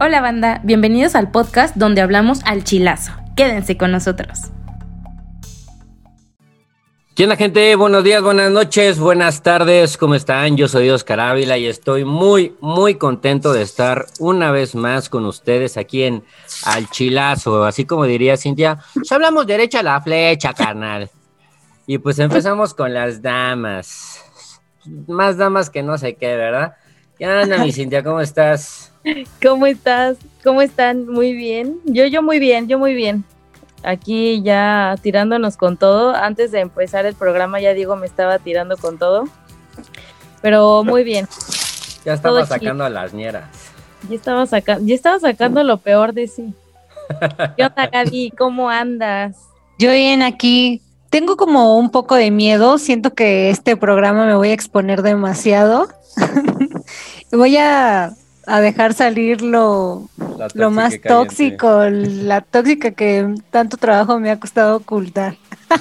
Hola banda, bienvenidos al podcast donde hablamos al chilazo. Quédense con nosotros. ¿Qué onda gente? Buenos días, buenas noches, buenas tardes, ¿cómo están? Yo soy Oscar Ávila y estoy muy, muy contento de estar una vez más con ustedes aquí en Al Chilazo, así como diría Cintia, pues hablamos derecha a la flecha, carnal. Y pues empezamos con las damas. Más damas que no sé qué, ¿verdad? ¿Qué onda, mi Cintia? ¿Cómo estás? ¿Cómo estás? ¿Cómo están? Muy bien. Yo, yo muy bien, yo muy bien. Aquí ya tirándonos con todo. Antes de empezar el programa ya digo me estaba tirando con todo. Pero muy bien. Ya estaba sacando a las ñeras. Ya estaba, sacando, ya estaba sacando lo peor de sí. ¿Qué onda, Gaby? ¿Cómo andas? Yo bien aquí. Tengo como un poco de miedo. Siento que este programa me voy a exponer demasiado. voy a a dejar salir lo, lo más tóxico, la tóxica que tanto trabajo me ha costado ocultar.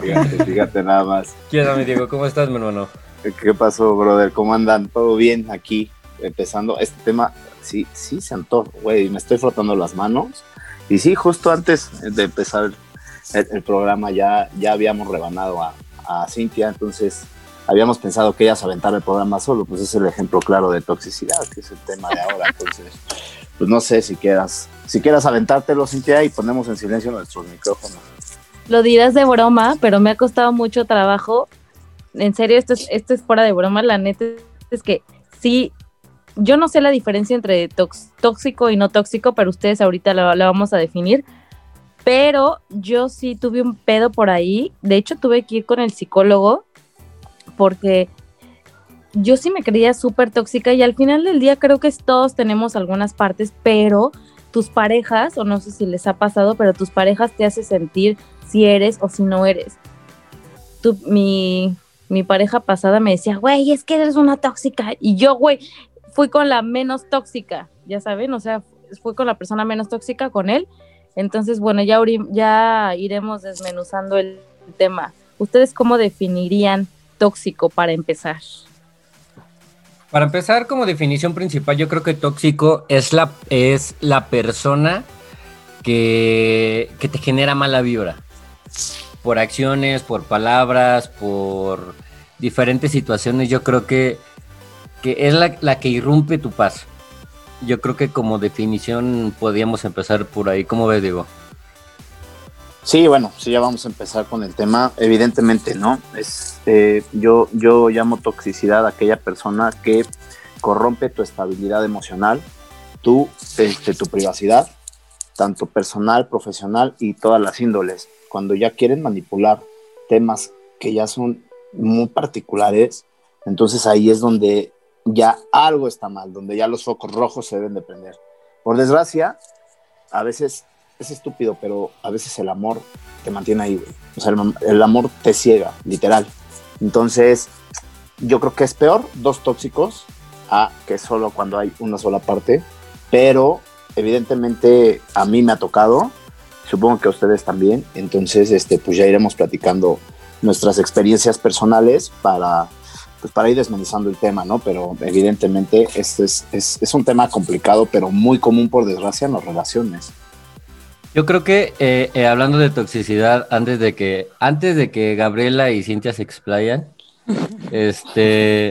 fíjate, fíjate nada más. ¿Quién mi Diego? ¿Cómo estás, mi hermano? ¿Qué pasó, brother? ¿Cómo andan? ¿Todo bien aquí? Empezando este tema, sí, sí se antoja, güey, me estoy frotando las manos. Y sí, justo antes de empezar el, programa ya, ya habíamos rebanado a, a Cintia, entonces habíamos pensado que ella se aventara el programa solo, pues es el ejemplo claro de toxicidad, que es el tema de ahora. Entonces, pues no sé si quieras, si quieras aventártelo, Cintia, y ponemos en silencio nuestros micrófonos. Lo dirás de broma, pero me ha costado mucho trabajo. En serio, esto es, esto es fuera de broma. La neta es que sí, yo no sé la diferencia entre tóxico y no tóxico, pero ustedes ahorita la, la vamos a definir. Pero yo sí tuve un pedo por ahí. De hecho, tuve que ir con el psicólogo porque yo sí me creía súper tóxica y al final del día creo que todos tenemos algunas partes, pero tus parejas, o no sé si les ha pasado, pero tus parejas te hacen sentir si eres o si no eres. Tú, mi, mi pareja pasada me decía, güey, es que eres una tóxica. Y yo, güey, fui con la menos tóxica, ya saben, o sea, fui con la persona menos tóxica con él. Entonces, bueno, ya, ya iremos desmenuzando el tema. ¿Ustedes cómo definirían tóxico para empezar? Para empezar, como definición principal, yo creo que tóxico es la, es la persona que, que te genera mala vibra. Por acciones, por palabras, por diferentes situaciones, yo creo que, que es la, la, que irrumpe tu paz. Yo creo que como definición podríamos empezar por ahí. ¿Cómo ves, Diego? Sí, bueno, sí, ya vamos a empezar con el tema. Evidentemente, ¿no? Es, eh, yo, yo llamo toxicidad a aquella persona que corrompe tu estabilidad emocional, tu, este, tu privacidad, tanto personal, profesional y todas las índoles. Cuando ya quieren manipular temas que ya son muy particulares, entonces ahí es donde ya algo está mal, donde ya los focos rojos se deben de prender. Por desgracia, a veces es estúpido, pero a veces el amor te mantiene ahí. O sea, el, amor te ciega, literal. Entonces, yo creo que es peor dos tóxicos a que solo cuando hay una sola parte, pero evidentemente a mí me ha tocado, supongo que a ustedes también, entonces este, pues ya iremos platicando nuestras experiencias personales para, pues para ir desmenuzando el tema, ¿no? Pero evidentemente este es, es, es un tema complicado, pero muy común por desgracia en las relaciones. Yo creo que eh, eh, hablando de toxicidad, antes de que antes de que Gabriela y Cintia se explayan, este,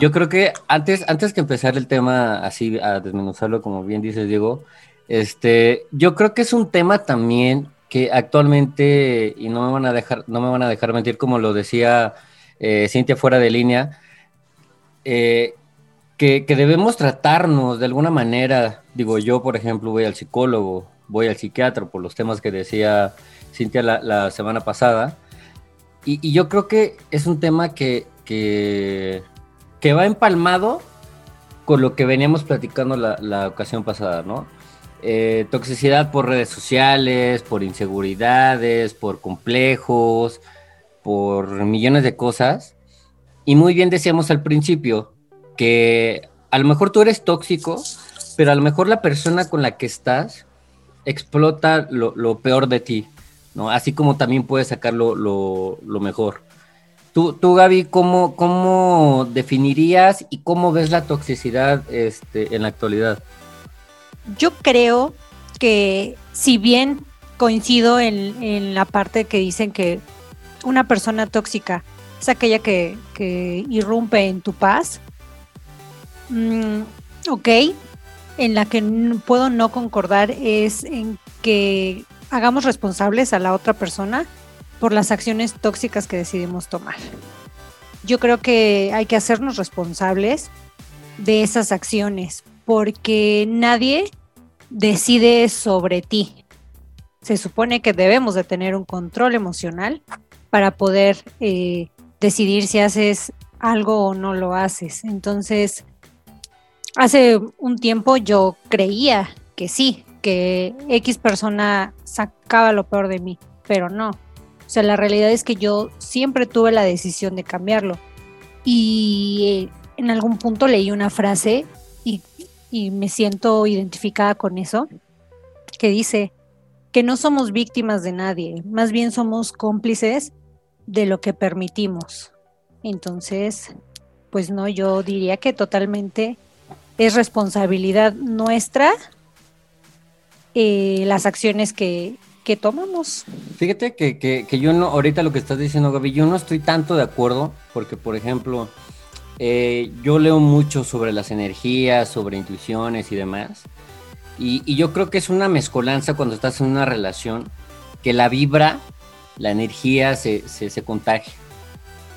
yo creo que antes antes que empezar el tema así a desmenuzarlo, como bien dice Diego, este, yo creo que es un tema también que actualmente y no me van a dejar no me van a dejar mentir como lo decía eh, Cintia fuera de línea. que, que debemos tratarnos de alguna manera, digo yo por ejemplo voy al psicólogo, voy al psiquiatra por los temas que decía Cintia la, semana pasada. Y, yo creo que es un tema que, que, va empalmado con lo que veníamos platicando la, ocasión pasada, ¿no? Eh, toxicidad por redes sociales, por inseguridades, por complejos, por millones de cosas. Y muy bien decíamos al principio que a lo mejor tú eres tóxico, pero a lo mejor la persona con la que estás explota lo, peor de ti, ¿no? Así como también puedes sacar lo, mejor. Tú, tú Gaby, ¿cómo, ¿cómo definirías y cómo ves la toxicidad este, en la actualidad? Yo creo que si bien coincido en, la parte que dicen que una persona tóxica es aquella que, irrumpe en tu paz, mm, ok, en la que puedo no concordar es en que hagamos responsables a la otra persona por las acciones tóxicas que decidimos tomar. Yo creo que hay que hacernos responsables de esas acciones porque nadie decide sobre ti. Se supone que debemos de tener un control emocional para poder eh, decidir si haces algo o no lo haces. Entonces, hace un tiempo yo creía que sí, que X persona sacaba lo peor de mí, pero no. O sea, la realidad es que yo siempre tuve la decisión de cambiarlo. Y eh, en algún punto leí una frase y, y me siento identificada con eso, que dice que no somos víctimas de nadie, más bien somos cómplices de lo que permitimos. Entonces, pues no, yo diría que totalmente es responsabilidad nuestra eh, las acciones que, que tomamos. Fíjate que, que, yo no, ahorita lo que estás diciendo, Gaby, yo no estoy tanto de acuerdo, porque por ejemplo, eh, yo leo mucho sobre las energías, sobre intuiciones y demás, y, y, yo creo que es una mezcolanza cuando estás en una relación, que la vibra, la energía se, se, se contagia,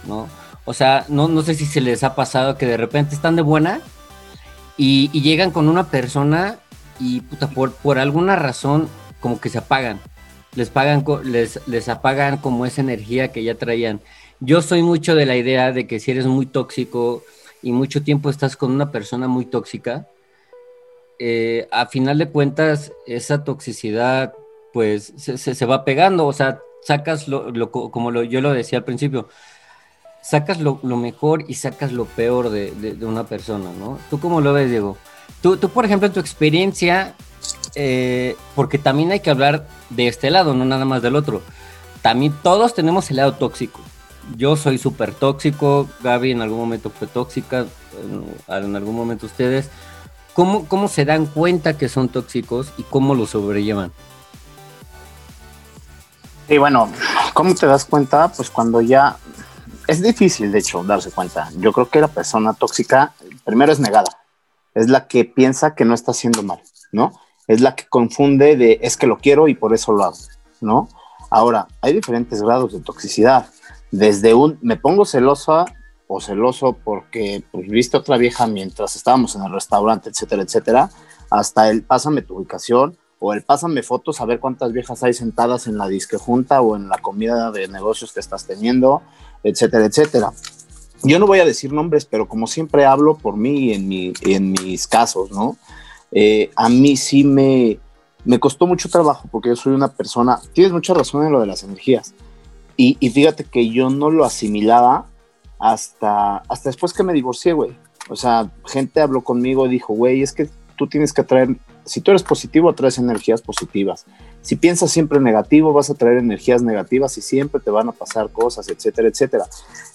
¿no? O sea, no, no sé si se les ha pasado que de repente están de buena y, llegan con una persona y puta, por, por alguna razón como que se apagan. Les pagan, les, les apagan como esa energía que ya traían. Yo soy mucho de la idea de que si eres muy tóxico y mucho tiempo estás con una persona muy tóxica, eh, a final de cuentas esa toxicidad pues se, se, va pegando, o sea, sacas lo, lo como lo, yo lo decía al principio, sacas lo, lo mejor y sacas lo peor de, de, una persona, ¿no? ¿Tú cómo lo ves, Diego? Tú, tú por ejemplo, en tu experiencia, eh, porque también hay que hablar de este lado, no nada más del otro. También todos tenemos el lado tóxico. Yo soy súper tóxico, Gaby en algún momento fue tóxica, en, en algún momento ustedes. ¿Cómo, ¿Cómo se dan cuenta que son tóxicos y cómo lo sobrellevan? Y bueno, ¿cómo te das cuenta? Pues cuando ya es difícil, de hecho, darse cuenta. Yo creo que la persona tóxica primero es negada, es la que piensa que no está haciendo mal, ¿no? Es la que confunde de es que lo quiero y por eso lo hago, ¿no? Ahora, hay diferentes grados de toxicidad. Desde un me pongo celosa o celoso porque pues, viste otra vieja mientras estábamos en el restaurante, etcétera, etcétera, hasta el pásame tu ubicación o el pásame fotos a ver cuántas viejas hay sentadas en la disque junta o en la comida de negocios que estás teniendo, etcétera, etcétera. Yo no voy a decir nombres, pero como siempre hablo por mí en, mi, en mis casos, ¿no? Eh, a mí sí me, me costó mucho trabajo porque yo soy una persona, tienes mucha razón en lo de las energías. Y, y fíjate que yo no lo asimilaba hasta, hasta después que me divorcié, güey. O sea, gente habló conmigo y dijo, güey, es que tú tienes que atraer, si tú eres positivo, atraes energías positivas. Si piensas siempre negativo, vas a traer energías negativas y siempre te van a pasar cosas, etcétera, etcétera.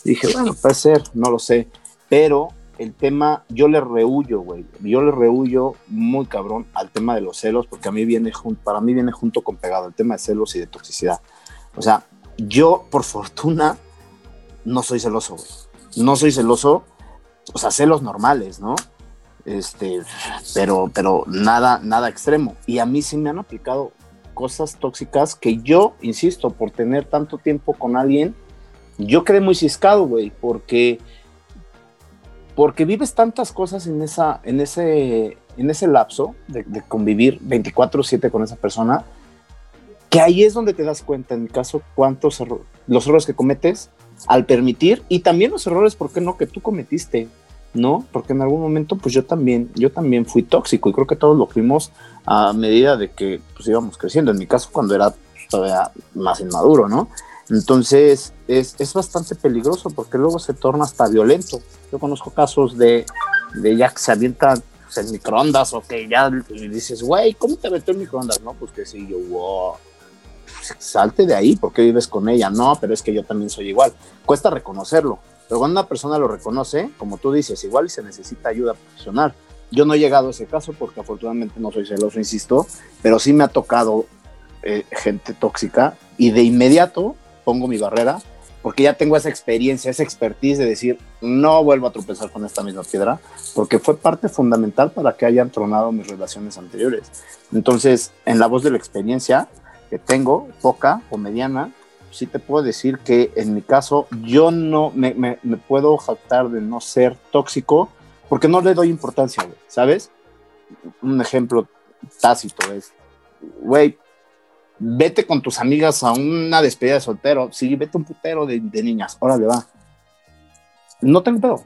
Dije, bueno, puede ser, no lo sé, pero el tema, yo le rehuyo, güey, yo le rehuyo muy cabrón al tema de los celos, porque a mí viene, para mí viene junto con pegado el tema de celos y de toxicidad. O sea, yo, por fortuna, no soy celoso, güey. No soy celoso, o sea, celos normales, ¿no? Este, pero, pero nada, nada extremo. Y a mí sí me han aplicado cosas tóxicas que yo, insisto, por tener tanto tiempo con alguien, yo quedé muy ciscado, güey, porque, porque vives tantas cosas en, esa, en, ese, en ese lapso de, convivir 24/7 con esa persona, que ahí es donde te das cuenta, en mi caso, cuántos errores, los errores que cometes al permitir y también los errores, ¿por qué no?, que tú cometiste ¿no? Porque en algún momento, pues yo también, yo también fui tóxico y creo que todos lo fuimos a medida de que pues íbamos creciendo. En mi caso, cuando era todavía más inmaduro, ¿no? Entonces es, es bastante peligroso porque luego se torna hasta violento. Yo conozco casos de, de ya que se avientan en microondas o que ya le dices, güey, ¿cómo te metió en microondas? No, pues que sí, yo, wow. salte de ahí, porque vives con ella? No, pero es que yo también soy igual. Cuesta reconocerlo, pero cuando una persona lo reconoce, como tú dices, igual se necesita ayuda profesional. Yo no he llegado a ese caso porque afortunadamente no soy celoso, insisto, pero sí me ha tocado eh, gente tóxica y de inmediato pongo mi barrera porque ya tengo esa experiencia, esa expertise de decir, no vuelvo a tropezar con esta misma piedra, porque fue parte fundamental para que hayan tronado mis relaciones anteriores. Entonces, en la voz de la experiencia que tengo, poca o mediana, sí te puedo decir que en mi caso yo no me, puedo jactar de no ser tóxico porque no le doy importancia, ¿sabes? Un ejemplo tácito es, güey, vete con tus amigas a una despedida de soltero. Sí, vete un putero de, de niñas. Órale, va. No tengo pedo.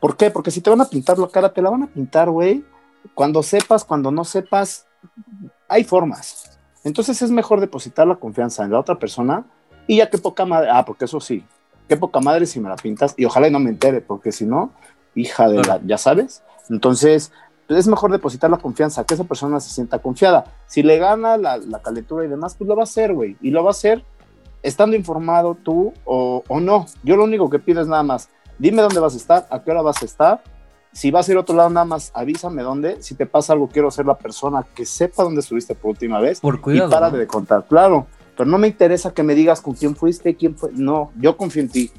¿Por qué? Porque si te van a pintar la cara, te la van a pintar, güey. Cuando sepas, cuando no sepas, hay formas. Entonces es mejor depositar la confianza en la otra persona y ya qué poca madre. Ah, porque eso sí, qué poca madre si me la pintas y ojalá y no me entere, porque si no, hija de la, ya sabes. Entonces, es mejor depositar la confianza, que esa persona se sienta confiada. Si le gana la, la calentura y demás, pues lo va a hacer, güey. Y lo va a hacer estando informado tú o, o, no. Yo lo único que pido es nada más, dime dónde vas a estar, a qué hora vas a estar. Si vas a ir a otro lado, nada más avísame dónde. Si te pasa algo, quiero ser la persona que sepa dónde estuviste por última vez. Por cuidado. Y para ¿no? de contar, claro. Pero no me interesa que me digas con quién fuiste, quién fue. No, yo confío en ti.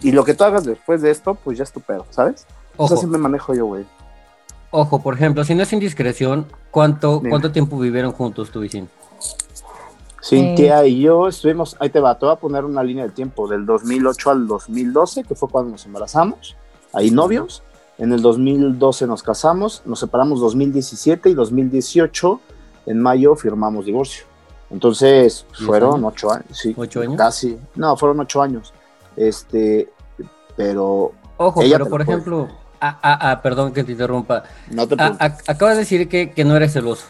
Y lo que tú hagas después de esto, pues ya es tu pedo, ¿sabes? Ojo. Eso siempre manejo yo, güey. Ojo, por ejemplo, si no es indiscreción, ¿cuánto, Dime. ¿cuánto tiempo vivieron juntos tú y Cintia? Cintia y yo estuvimos, ahí te va, te voy a poner una línea de tiempo, del 2008 al 2012, que fue cuando nos embarazamos, ahí novios, en el 2012 nos casamos, nos separamos 2017 y 2018, en mayo firmamos divorcio. Entonces, ¿Diez fueron años? ocho años, sí, ¿Ocho años? casi, no, fueron ocho años, este, pero Ojo, pero por ejemplo, ah, ah, ah, perdón que te interrumpa. no te Ah, ah, acabas de decir que, que no eres celoso,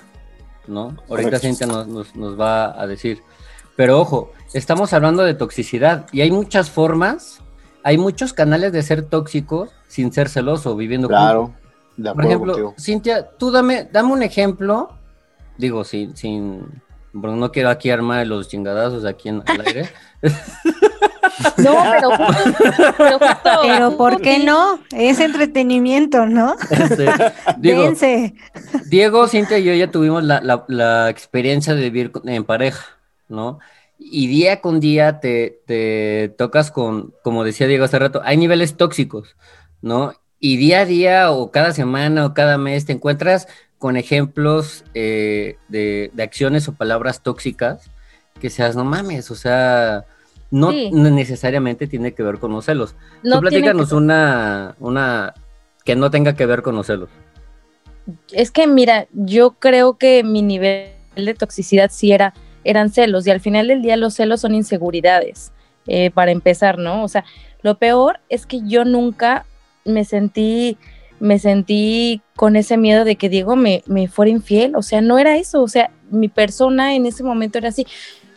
¿no? Ahorita. Cintia nos, nos, nos va a decir. Pero ojo, estamos hablando de toxicidad y hay muchas formas, hay muchos canales de ser tóxicos sin ser celoso, viviendo juntos. claro, de Por acuerdo ejemplo, contigo. Cintia, tú dame, dame un ejemplo, digo, sin, sin, porque no quiero aquí armar los chingadazos aquí en al aire. No, pero, pero justo. Pero ¿por qué no? Es entretenimiento, ¿no? Este, digo, Dense. Diego, Cintia y yo ya tuvimos la, la- la experiencia de vivir en pareja, ¿no? Y día con día te, te tocas con, como decía Diego hace rato, hay niveles tóxicos, ¿no? Y día a día o cada semana o cada mes te encuentras con ejemplos eh, de, de acciones o palabras tóxicas que seas, no mames, o sea, no, Sí. necesariamente tiene que ver con los celos. No Tú platícanos que- una, una que no tenga que ver con los celos. Es que mira, yo creo que mi nivel de toxicidad sí era, eran celos y al final del día los celos son inseguridades, eh, para empezar, ¿no? O sea, lo peor es que yo nunca me sentí, me sentí con ese miedo de que Diego me, me fuera infiel, o sea, no era eso, o sea, mi persona en ese momento era así,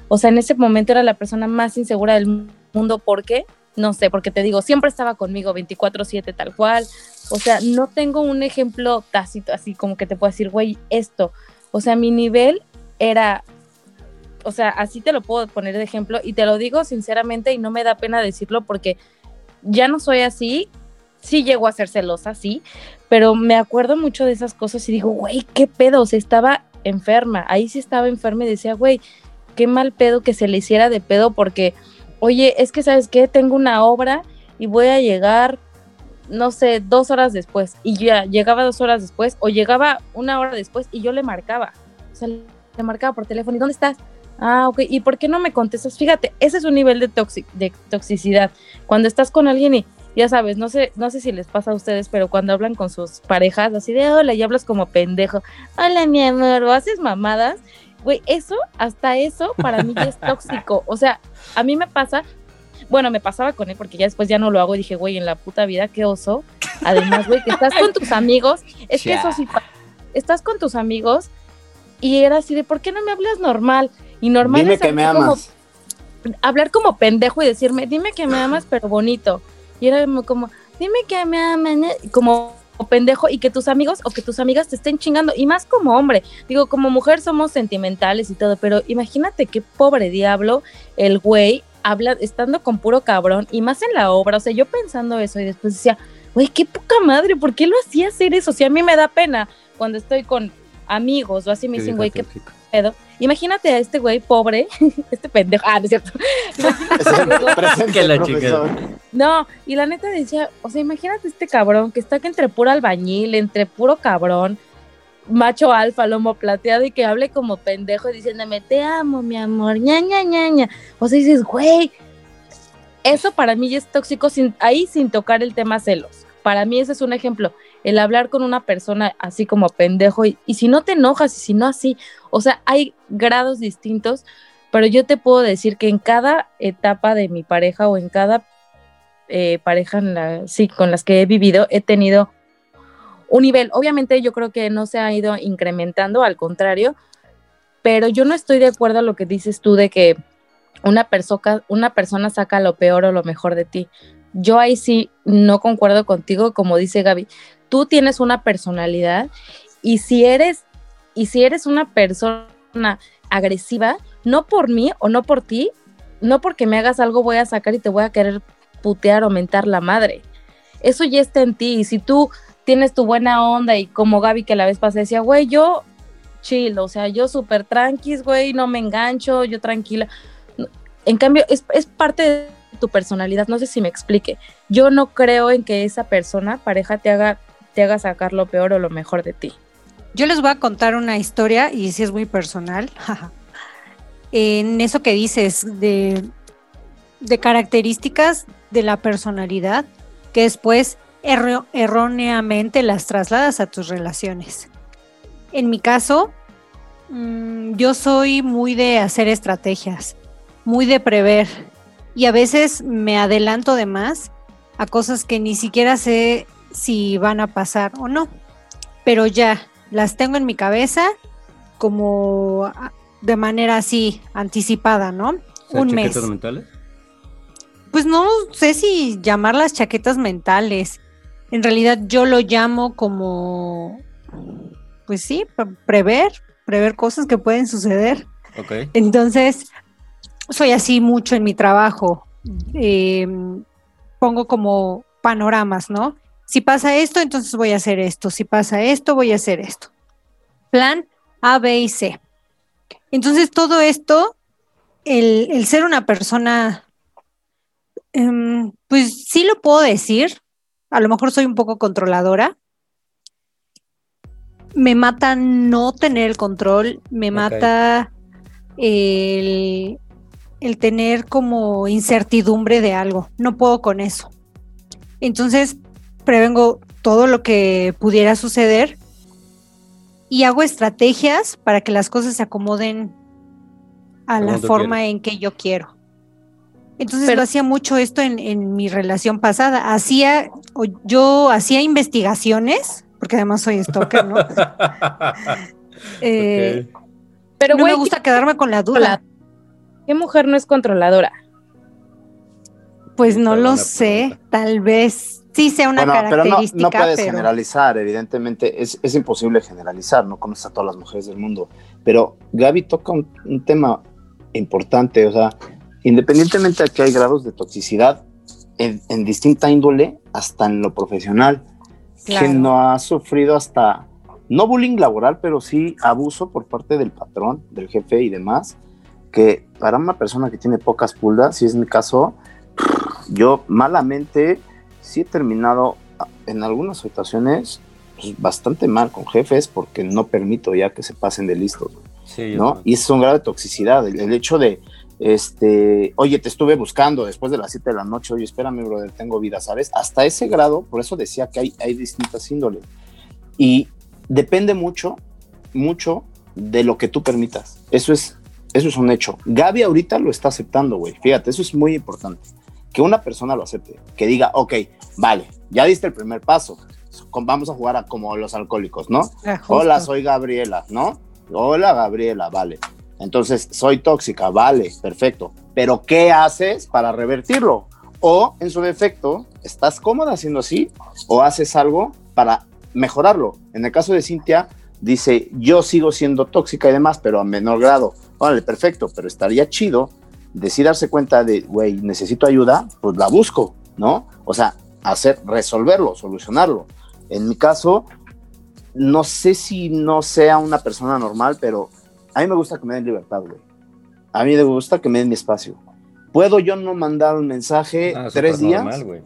o sea, en ese momento era la persona más insegura del mundo, ¿por qué? No sé, porque te digo, siempre estaba conmigo 24/7 tal cual, o sea, no tengo un ejemplo tácito así como que te puedo decir, güey, esto. O sea, mi nivel era, o sea, así te lo puedo poner de ejemplo y te lo digo sinceramente y no me da pena decirlo porque ya no soy así. Sí llego a ser celosa, sí, pero me acuerdo mucho de esas cosas y digo, güey, qué pedo, o sea, estaba enferma, ahí sí estaba enferma y decía, güey, qué mal pedo que se le hiciera de pedo porque, oye, es que, ¿sabes qué? Tengo una obra y voy a llegar no sé, dos horas después y ya llegaba dos horas después o llegaba una hora después y yo le marcaba. O sea, le marcaba por teléfono. ¿Y dónde estás? Ah, ok. ¿Y por qué no me contestas? Fíjate, ese es un nivel de, de toxicidad. Cuando estás con alguien y ya sabes, no sé, no sé si les pasa a ustedes, pero cuando hablan con sus parejas, así de hola, y hablas como pendejo, hola mi amor, o haces mamadas, güey, eso, hasta eso, para mí ya es tóxico. O sea, a mí me pasa, bueno, me pasaba con él porque ya después ya no lo hago y dije, güey, en la puta vida, qué oso. Además, güey, que estás con tus amigos, es que eso sí, estás con tus amigos y era así de, ¿por qué no me hablas normal? Y normal Dime es que me como- amas. hablar como pendejo y decirme, dime que me amas, pero bonito. Y era como, dime que me. Y como pendejo y que tus amigos o que tus amigas te estén chingando. Y más como hombre. Digo, como mujer somos sentimentales y todo, pero imagínate qué pobre diablo el güey habla estando con puro cabrón y más en la obra. O sea, yo pensando eso y después decía, güey, qué poca madre, ¿por qué lo hacía hacer eso? Si a mí me da pena cuando estoy con amigos o así me dicen, güey, qué pedo. Imagínate a este güey pobre, este pendejo, ah, no es cierto. No, y la neta decía, o sea, imagínate este cabrón que está que entre puro albañil, entre puro cabrón, macho alfa, lomo plateado y que hable como pendejo diciéndome, te amo, mi amor, ña, ña, ña, ña. O sea, dices, güey, eso para mí ya es tóxico, sin, ahí sin tocar el tema celos. Para mí ese es un ejemplo, el hablar con una persona así como pendejo y, si no te enojas y si no así, o sea, hay grados distintos, pero yo te puedo decir que en cada etapa de mi pareja o en cada eh, pareja la, sí, con las que he vivido, he tenido un nivel. Obviamente yo creo que no se ha ido incrementando, al contrario, pero yo no estoy de acuerdo a lo que dices tú de que una, persona, una persona saca lo peor o lo mejor de ti. Yo ahí sí no concuerdo contigo, como dice Gaby, tú tienes una personalidad y si eres y si eres una persona agresiva, no por mí o no por ti, no porque me hagas algo voy a sacar y te voy a querer putear o mentar la madre. Eso ya está en ti y si tú tienes tu buena onda y como Gaby que la vez pasada decía, güey, yo chill, o sea, yo súper tranquis, güey, no me engancho, yo tranquila. En cambio, es, es parte de tu personalidad, no sé si me explique. Yo no creo en que esa persona, pareja, te haga, te haga sacar lo peor o lo mejor de ti. Yo les voy a contar una historia y si es muy personal. en eso que dices de, de características de la personalidad que después erróneamente las trasladas a tus relaciones. En mi caso, mm, yo soy muy de hacer estrategias, muy de prever y a veces me adelanto de más a cosas que ni siquiera sé si van a pasar o no, pero ya las tengo en mi cabeza como ah, de manera así anticipada, ¿no? Un mes. mentales? Pues no sé si llamarlas chaquetas mentales. En realidad yo lo llamo como, pues sí, prever, prever cosas que pueden suceder. Okay. Entonces, soy así mucho en mi trabajo. Em, pongo como panoramas, ¿no? Si pasa esto, entonces voy a hacer esto. Si pasa esto, voy a hacer esto. Plan A, B y C. Entonces todo esto, el, ser una persona, em, pues sí lo puedo decir, a lo mejor soy un poco controladora. Me mata no tener el control, me mata el, el tener como incertidumbre de algo. No puedo con eso. Entonces, prevengo todo lo que pudiera suceder y hago estrategias para que las cosas se acomoden a la forma en que yo quiero. Entonces lo hacía mucho esto en, mi relación pasada. Hacía, yo hacía investigaciones, porque además soy stalker, ¿no? Eh, pero no me gusta quedarme con la duda. ¿Qué mujer no es controladora? Pues no lo sé, tal vez sí sea una característica. Pero no, puedes generalizar, evidentemente es, imposible generalizar, no conoces a todas las mujeres del mundo. Pero Gaby toca un, tema importante, o sea, independientemente de que hay grados de toxicidad en, distinta índole, hasta en lo profesional, que no ha sufrido hasta, no bullying laboral, pero sí abuso por parte del patrón, del jefe y demás, que para una persona que tiene pocas pulgas, si es mi caso, yo malamente sí he terminado en algunas situaciones pues, bastante mal con jefes porque no permito ya que se pasen de listos. ¿no? Y es un grado de toxicidad. El, hecho de, este, oye, te estuve buscando después de las 7 de la noche, oye, espérame, brother, tengo vida, ¿sabes? Hasta ese grado, por eso decía que hay, hay distintas índoles. Y depende mucho, mucho de lo que tú permitas. Eso es eso es un hecho. Gaby ahorita lo está aceptando, güey. Fíjate, eso es muy importante. Que una persona lo acepte. Que diga, ok, vale, ya diste el primer paso. Vamos a jugar a como los alcohólicos, ¿no? Ah, Hola, soy Gabriela, ¿no? Hola, Gabriela, vale. Entonces, soy tóxica, vale, perfecto. Pero, ¿qué haces para revertirlo? O, en su defecto, ¿estás cómoda haciendo así? ¿O haces algo para mejorarlo. En el caso de Cintia, dice, yo sigo siendo tóxica y demás, pero a menor grado. Órale, perfecto, pero estaría chido decir darse cuenta de, güey, necesito ayuda, pues la busco, ¿no? O sea, hacer, resolverlo, solucionarlo. En mi caso, no sé si no sea una persona normal, pero a mí me gusta que me den libertad, güey. A mí me gusta que me den mi espacio. Puedo yo no mandar un mensaje Ah, tres días normal,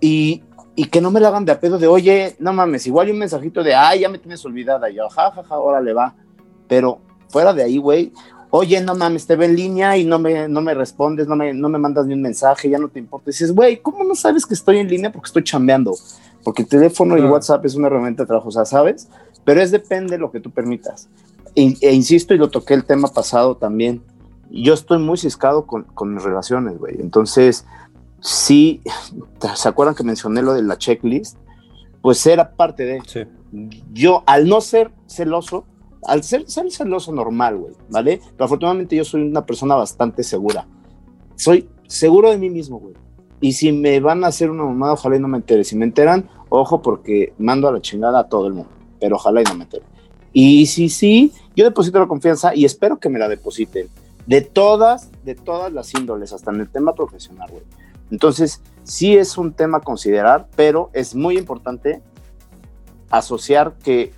y, y que no me lo hagan de a pedo de, oye, no mames, igual hay un mensajito de, ay, ya me tienes olvidada, y yo, ja, ja, ja, órale, va. Pero fuera de ahí, güey, oye, no mames, te veo en línea y no me, no me respondes, no me, no me mandas ni un mensaje, ya no te importa. Y dices, güey, ¿cómo no sabes que estoy en línea? Porque estoy chambeando. Porque el teléfono y Claro. WhatsApp es una herramienta de trabajo, o sea, ¿sabes? Pero es depende de lo que tú permitas. E, e insisto, y lo toqué el tema pasado también, yo estoy muy ciscado con, con mis relaciones, güey. Entonces, sí, ¿se acuerdan que mencioné lo de la checklist? Pues era parte de Sí. yo, al no ser celoso, al ser, ser celoso normal, güey, ¿vale? Pero afortunadamente yo soy una persona bastante segura. Soy seguro de mí mismo, güey. Y si me van a hacer una mamada, ojalá y no me entere. Si me enteran, ojo, porque mando a la chingada a todo el mundo. Pero ojalá y no me entere. Y si sí, yo deposito la confianza y espero que me la depositen. De todas, de todas las índoles, hasta en el tema profesional, güey. Entonces, sí es un tema a considerar, pero es muy importante asociar que,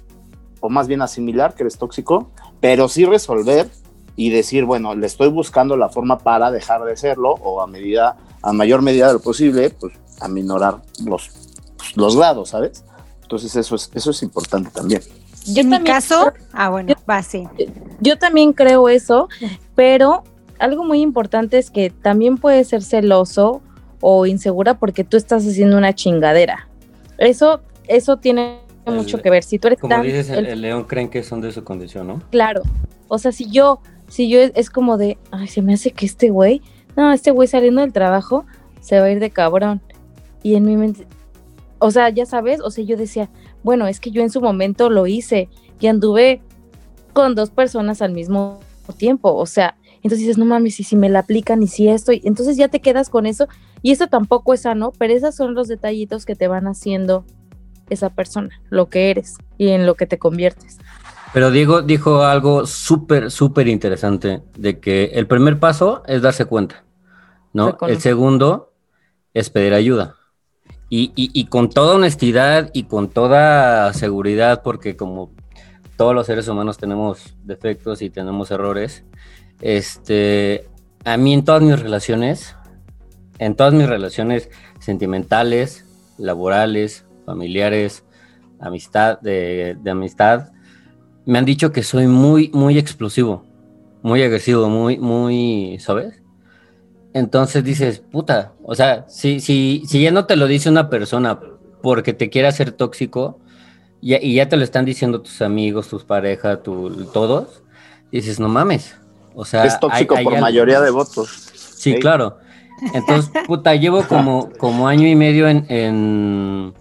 o más bien asimilar que eres tóxico, pero sí resolver y decir, bueno, le estoy buscando la forma para dejar de serlo o a medida, a mayor medida de lo posible, pues aminorar los, pues, los grados, ¿sabes? Entonces eso es, eso es importante también. Yo en mi también- caso, ah, bueno, va, sí. Yo también creo eso, pero algo muy importante es que también puedes ser celoso o insegura porque tú estás haciendo una chingadera. Eso, eso tiene mucho que ver. Si tú eres Como tan- dices, el, león creen que son de su condición, ¿no? claro, o sea, si yo, si yo es, es como de, ay, se me hace que este güey, no, este güey saliendo del trabajo se va a ir de cabrón. Y en mi mente, o sea, ya sabes, o sea, yo decía, bueno, es que yo en su momento lo hice y anduve con dos personas al mismo tiempo, o sea, entonces dices, no mames, y si me la aplican y si esto, y entonces ya te quedas con eso y eso tampoco es sano, pero esos son los detallitos que te van haciendo esa persona, lo que eres y en lo que te conviertes. Pero Diego dijo algo súper, súper interesante, de que el primer paso es darse cuenta, ¿no? El segundo es pedir ayuda. Y, y- y con toda honestidad y con toda seguridad, porque como todos los seres humanos tenemos defectos y tenemos errores, este, a mí en todas mis relaciones, en todas mis relaciones sentimentales, laborales, familiares, amistad, de, de amistad, me han dicho que soy muy, muy explosivo, muy agresivo, muy, muy, ¿sabes? Entonces dices, puta, o sea, si, si, si ya no te lo dice una persona porque te quiere hacer tóxico, ya- y ya te lo están diciendo tus amigos, tus parejas, tu, todos, dices, no mames. O sea, es tóxico hay- hay por algo. mayoría de votos. Sí, claro. Entonces, puta, llevo como, como año y medio en, en,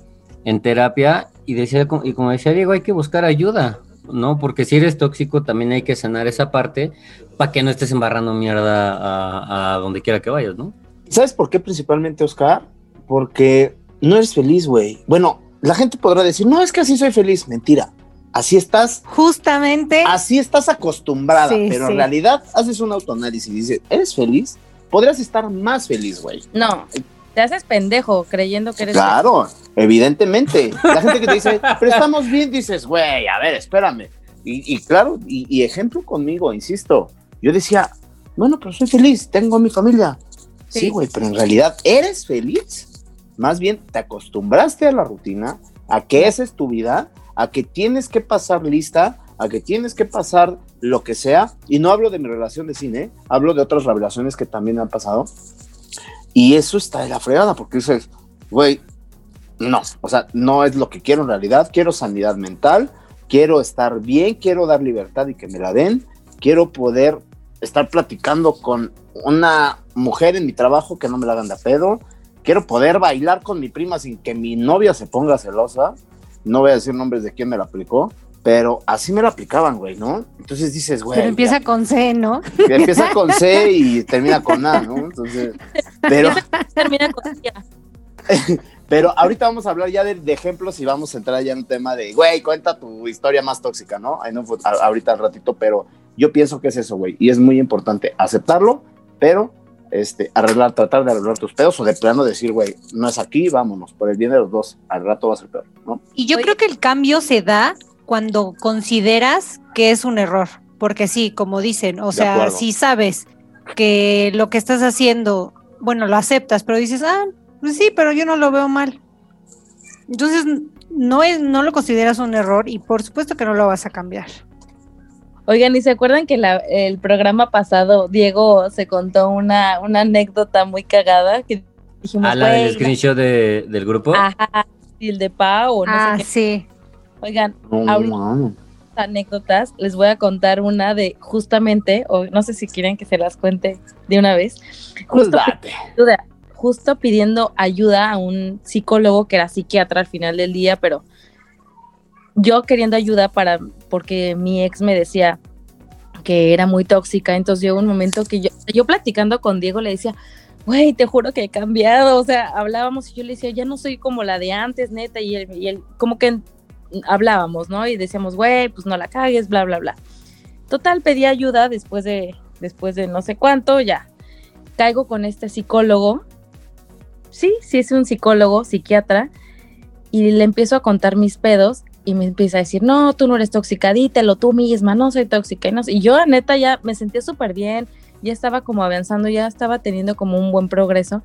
en terapia y, decía, y como decía Diego, hay que buscar ayuda, ¿no? Porque si eres tóxico también hay que sanar esa parte para que no estés embarrando mierda a, a donde quiera que vayas, ¿no? ¿Sabes por qué principalmente, Oscar? Porque no eres feliz, güey. Bueno, la gente podrá decir, no, es que así soy feliz. Mentira. Así estás, Justamente, así estás acostumbrada, Sí, pero sí. en realidad haces un autoanálisis y dices, ¿eres feliz? Podrías estar más feliz, güey. No, te haces pendejo creyendo que eres... Claro, evidentemente. La gente que te dice, pero estamos bien, dices, güey, a ver, espérame. Y, y claro, y, y ejemplo conmigo, insisto, yo decía, bueno, pero soy feliz, tengo a mi familia. Sí, Sí. güey, pero en realidad, ¿eres feliz? Más bien, te acostumbraste a la rutina, a que esa es tu vida, a que tienes que pasar lista, a que tienes que pasar lo que sea. Y no hablo de mi relación de cine, hablo de otras relaciones que también han pasado. Y eso está de la fregada, porque dices, güey, no, o sea, no es lo que quiero en realidad. Quiero sanidad mental, quiero estar bien, quiero dar libertad y que me la den. Quiero poder estar platicando con una mujer en mi trabajo que no me la hagan de pedo. Quiero poder bailar con mi prima sin que mi novia se ponga celosa. No voy a decir nombres de quién me la aplicó, pero así me la aplicaban, güey, ¿no? Entonces dices, güey. pero empieza ya- con C, ¿no? empieza con C y termina con A, ¿no? Entonces, pero, Termina con. Pero ahorita vamos a hablar ya de, de ejemplos y vamos a entrar ya en un tema de, güey, cuenta tu historia más tóxica, ¿no? Ahí no fue- a- ahorita al ratito, pero yo pienso que es eso, güey. Y es muy importante aceptarlo, pero este, arreglar, tratar de arreglar tus pedos o de plano decir, güey, no es aquí, vámonos, por el bien de los dos, al rato va a ser peor, ¿no? Y yo Oye. creo que el cambio se da cuando consideras que es un error, porque sí, como dicen, o De sea, acuerdo. si sabes que lo que estás haciendo, bueno, lo aceptas, pero dices, ah, pues sí, pero yo no lo veo mal. Entonces, no es, no lo consideras un error y por supuesto que no lo vas a cambiar. Oigan, ¿y se acuerdan que la- el programa pasado Diego se contó una, una anécdota muy cagada? Que dijimos, Ah, la del "Güey, screenshot de- del grupo. Ajá, y el de Pau no ah, sé qué. sí. Oigan, Ahorita-. Anécdotas, les voy a contar una de justamente, o no sé si quieren que se las cuente de una vez. Pues Justo, pidiendo ayuda a un psicólogo que era psiquiatra al final del día, pero yo queriendo ayuda para, porque mi ex me decía que era muy tóxica, entonces llegó un momento que yo, yo platicando con Diego le decía, güey, te juro que he cambiado, o sea, hablábamos y yo le decía, ya no soy como la de antes, neta, y él, y él como que hablábamos, ¿no? Y decíamos, güey, pues no la cagues, bla, bla, bla. Total, pedí ayuda después de, después de no sé cuánto, ya. Caigo con este psicólogo. Sí, sí es un psicólogo, psiquiatra. Y le empiezo a contar mis pedos y me empieza a decir, no, tú no eres tóxica, dítelo tú misma, no soy tóxica. Y, no y yo, neta, ya me sentía súper bien, ya estaba como avanzando, ya estaba teniendo como un buen progreso.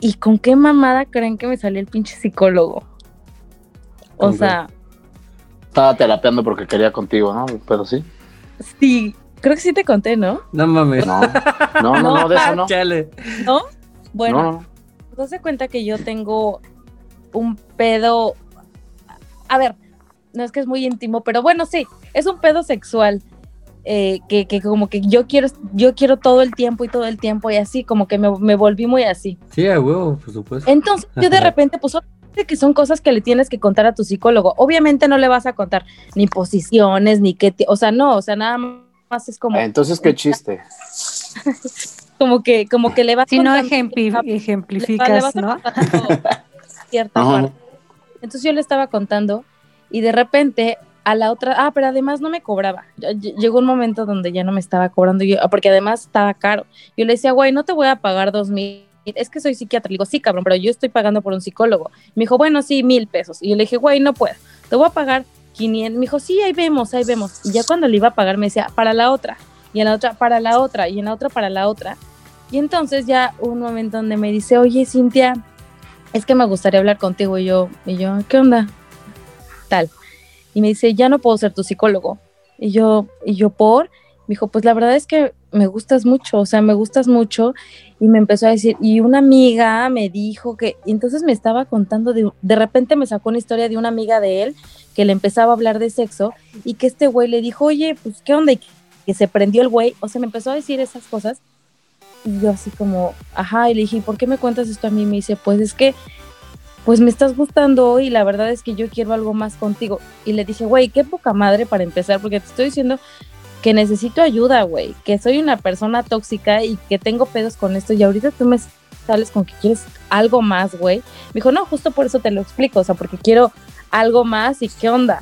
¿Y con qué mamada creen que me salió el pinche psicólogo? O sea, Estaba terapeando porque quería contigo, ¿no? Pero sí. sí, creo que sí te conté, ¿no? No mames. No, no, no, no, de eso no. Chale. ¿No? Bueno, No, no. se cuenta que yo tengo un pedo. A ver, no es que es muy íntimo, pero bueno, sí, es un pedo sexual. eh, que, que como que yo quiero, yo quiero todo el tiempo y todo el tiempo y así, como que me, me volví muy así. Sí, a huevo, por supuesto. Entonces, yo de repente, pues que son cosas que le tienes que contar a tu psicólogo. Obviamente no le vas a contar ni posiciones, ni qué, o sea, no, o sea, nada más es como, Ah, Entonces, qué chiste. como que, como que le vas Si no ejempli- le va- le ejemplificas, vas ¿no? cierta Ajá. parte. Entonces yo le estaba contando y de repente a la otra, ah, pero además no me cobraba. Llegó un momento donde ya no me estaba cobrando, yo, porque además estaba caro. Yo le decía, güey, no te voy a pagar dos mil. Es que soy psiquiatra. Le digo, sí, cabrón, pero yo estoy pagando por un psicólogo. Me dijo, bueno, sí, mil pesos. Y yo le dije, güey, no puedo. Te voy a pagar 500. Me dijo, sí, ahí vemos, ahí vemos. Y ya cuando le iba a pagar me decía, para la otra. Y en la otra, para la otra. Y en la otra, para la otra. Y entonces ya un momento donde me dice, oye, Cintia, es que me gustaría hablar contigo. Y yo, y yo, ¿qué onda? Tal. Y me dice, ya no puedo ser tu psicólogo. Y yo, y yo, por. Me dijo, pues la verdad es que me gustas mucho, o sea, me gustas mucho. Y me empezó a decir, y una amiga me dijo que, y entonces me estaba contando, de, de repente me sacó una historia de una amiga de él que le empezaba a hablar de sexo y que este güey le dijo, oye, pues qué onda, y que, se prendió el güey, o sea, me empezó a decir esas cosas. Y yo así como, ajá, y le dije, "¿Y ¿por qué me cuentas esto a mí? Me dice, pues es que, pues me estás gustando y la verdad es que yo quiero algo más contigo. Y le dije, güey, qué poca madre para empezar, porque te estoy diciendo que necesito ayuda, güey, que soy una persona tóxica y que tengo pedos con esto y ahorita tú me sales con que quieres algo más, güey. Me dijo, no, justo por eso te lo explico, o sea, porque quiero algo más y qué onda.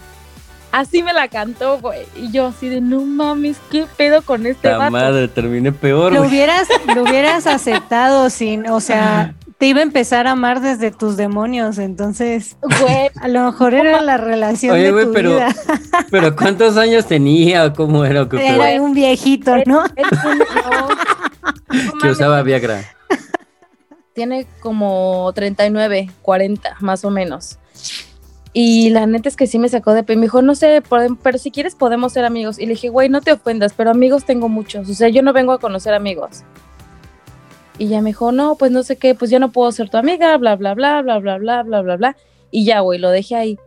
Así me la cantó, güey. Y yo así de, no mames, qué pedo con este La vato. madre, terminé peor, Lo güey. hubieras, lo hubieras aceptado sin, o sea, te iba a empezar a amar desde tus demonios, entonces Güey, a lo mejor era la relación Oye, de güey, tu pero- vida. Pero ¿cuántos años tenía o cómo era? o? Era un viejito, ¿no? no, que usaba Viagra. tiene como 39, 40, más o menos. Y la neta es que sí me sacó de pe. Me dijo, no sé, pero si quieres podemos ser amigos. Y le dije, güey, no te ofendas, pero amigos tengo muchos. O sea, yo no vengo a conocer amigos. Y ya me dijo, no, pues no sé qué, pues ya no puedo ser tu amiga, bla, bla, bla, bla, bla, bla, bla, bla, bla. Y ya, güey, lo dejé ahí.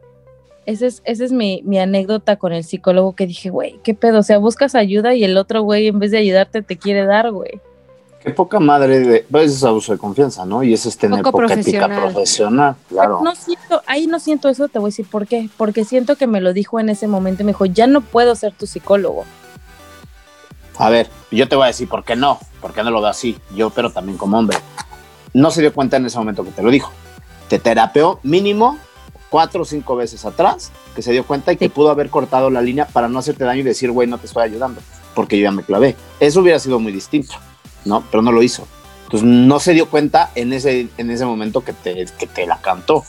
Esa es, esa es mi, mi anécdota con el psicólogo que dije, güey, qué pedo. O sea, buscas ayuda y el otro güey, en vez de ayudarte, te quiere dar, güey. Qué poca madre de. Pues es abuso de confianza, ¿no? Y eso es tener Poco poca ética profesional. profesional, claro. No siento, ahí no siento eso, te voy a decir por qué. Porque siento que me lo dijo en ese momento. Me dijo, ya no puedo ser tu psicólogo. A ver, yo te voy a decir por qué no, por qué no lo veo así. Yo, pero también como hombre. no se dio cuenta en ese momento que te lo dijo. Te terapeó mínimo cuatro o cinco veces atrás, que se dio cuenta y que pudo haber cortado la línea para no hacerte daño y decir, güey, no te estoy ayudando, porque yo ya me clavé. Eso hubiera sido muy distinto, ¿no? Pero no lo hizo. Entonces no se dio cuenta en ese, en ese momento que te, que te la cantó.